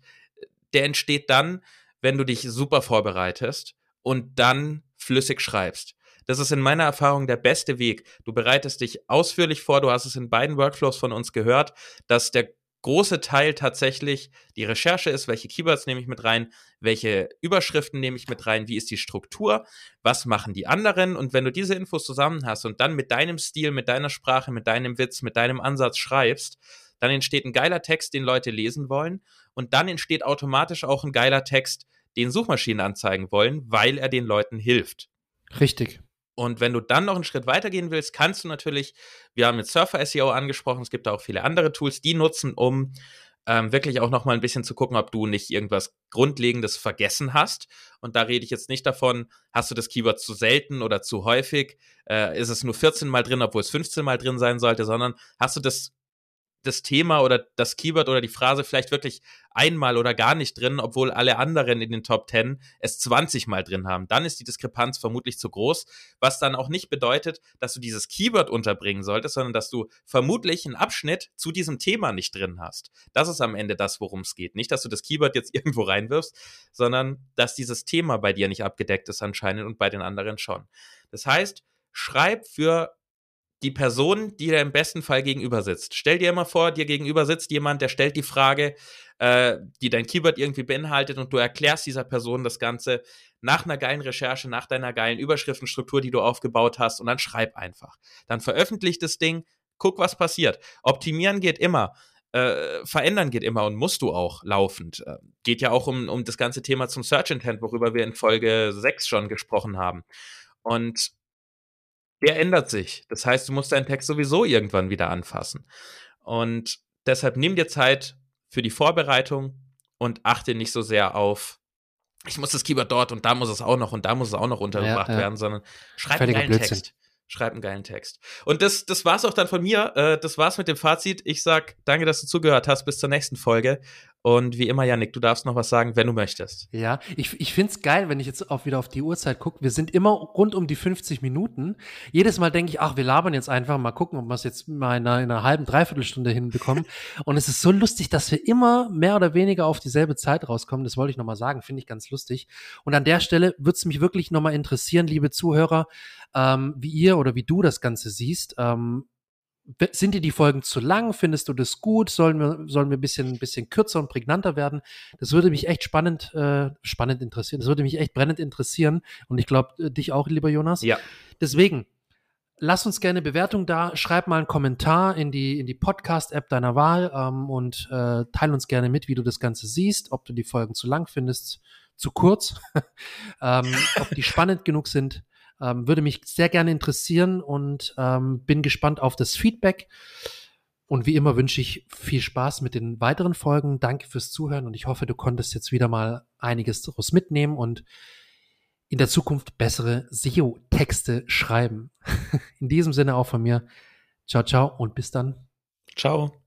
der entsteht dann, wenn du dich super vorbereitest und dann flüssig schreibst. Das ist in meiner Erfahrung der beste Weg. Du bereitest dich ausführlich vor, du hast es in beiden Workflows von uns gehört, dass der große Teil tatsächlich die Recherche ist, welche Keywords nehme ich mit rein, welche Überschriften nehme ich mit rein, wie ist die Struktur, was machen die anderen und wenn du diese Infos zusammen hast und dann mit deinem Stil, mit deiner Sprache, mit deinem Witz, mit deinem Ansatz schreibst, dann entsteht ein geiler Text, den Leute lesen wollen und dann entsteht automatisch auch ein geiler Text, den Suchmaschinen anzeigen wollen, weil er den Leuten hilft. Richtig. Und wenn du dann noch einen Schritt weitergehen willst, kannst du natürlich, wir haben jetzt Surfer SEO angesprochen, es gibt auch viele andere Tools, die nutzen, um ähm, wirklich auch noch mal ein bisschen zu gucken, ob du nicht irgendwas Grundlegendes vergessen hast. Und da rede ich jetzt nicht davon, hast du das Keyword zu selten oder zu häufig, äh, ist es nur 14 Mal drin, obwohl es 15 Mal drin sein sollte, sondern hast du das das Thema oder das Keyword oder die Phrase vielleicht wirklich einmal oder gar nicht drin, obwohl alle anderen in den Top 10 es 20 Mal drin haben. Dann ist die Diskrepanz vermutlich zu groß, was dann auch nicht bedeutet, dass du dieses Keyword unterbringen solltest, sondern dass du vermutlich einen Abschnitt zu diesem Thema nicht drin hast. Das ist am Ende das, worum es geht. Nicht, dass du das Keyword jetzt irgendwo reinwirfst, sondern dass dieses Thema bei dir nicht abgedeckt ist anscheinend und bei den anderen schon. Das heißt, schreib für die Person, die dir im besten Fall gegenüber sitzt. Stell dir immer vor, dir gegenüber sitzt jemand, der stellt die Frage, äh, die dein Keyword irgendwie beinhaltet und du erklärst dieser Person das Ganze nach einer geilen Recherche, nach deiner geilen Überschriftenstruktur, die du aufgebaut hast und dann schreib einfach. Dann veröffentlich das Ding, guck, was passiert. Optimieren geht immer. Äh, verändern geht immer und musst du auch laufend. Äh, geht ja auch um, um das ganze Thema zum Search Intent, worüber wir in Folge 6 schon gesprochen haben. Und der ändert sich. Das heißt, du musst deinen Text sowieso irgendwann wieder anfassen. Und deshalb nimm dir Zeit für die Vorbereitung und achte nicht so sehr auf, ich muss das Keyword dort und da muss es auch noch und da muss es auch noch untergebracht ja, ja. werden, sondern schreib einen geilen Text. Schreib einen geilen Text. Und das, das war's auch dann von mir. Äh, das war's mit dem Fazit. Ich sag danke, dass du zugehört hast. Bis zur nächsten Folge. Und wie immer, Janik, du darfst noch was sagen, wenn du möchtest. Ja, ich, ich finde es geil, wenn ich jetzt auch wieder auf die Uhrzeit gucke. Wir sind immer rund um die 50 Minuten. Jedes Mal denke ich, ach, wir labern jetzt einfach, mal gucken, ob wir es jetzt mal in einer, in einer halben, dreiviertel hinbekommen. Und es ist so lustig, dass wir immer mehr oder weniger auf dieselbe Zeit rauskommen. Das wollte ich nochmal sagen, finde ich ganz lustig. Und an der Stelle würde es mich wirklich nochmal interessieren, liebe Zuhörer, ähm, wie ihr oder wie du das Ganze siehst. Ähm, sind dir die Folgen zu lang? Findest du das gut? Sollen wir, sollen wir ein bisschen, ein bisschen kürzer und prägnanter werden? Das würde mich echt spannend, äh, spannend interessieren. Das würde mich echt brennend interessieren. Und ich glaube, äh, dich auch, lieber Jonas. Ja. Deswegen, lass uns gerne Bewertung da. Schreib mal einen Kommentar in die, in die Podcast-App deiner Wahl ähm, und äh, teil uns gerne mit, wie du das Ganze siehst, ob du die Folgen zu lang findest, zu kurz, ähm, ob die spannend genug sind. Ähm, würde mich sehr gerne interessieren und ähm, bin gespannt auf das Feedback. Und wie immer wünsche ich viel Spaß mit den weiteren Folgen. Danke fürs Zuhören und ich hoffe, du konntest jetzt wieder mal einiges daraus mitnehmen und in der Zukunft bessere SEO-Texte schreiben. In diesem Sinne auch von mir. Ciao, ciao und bis dann. Ciao.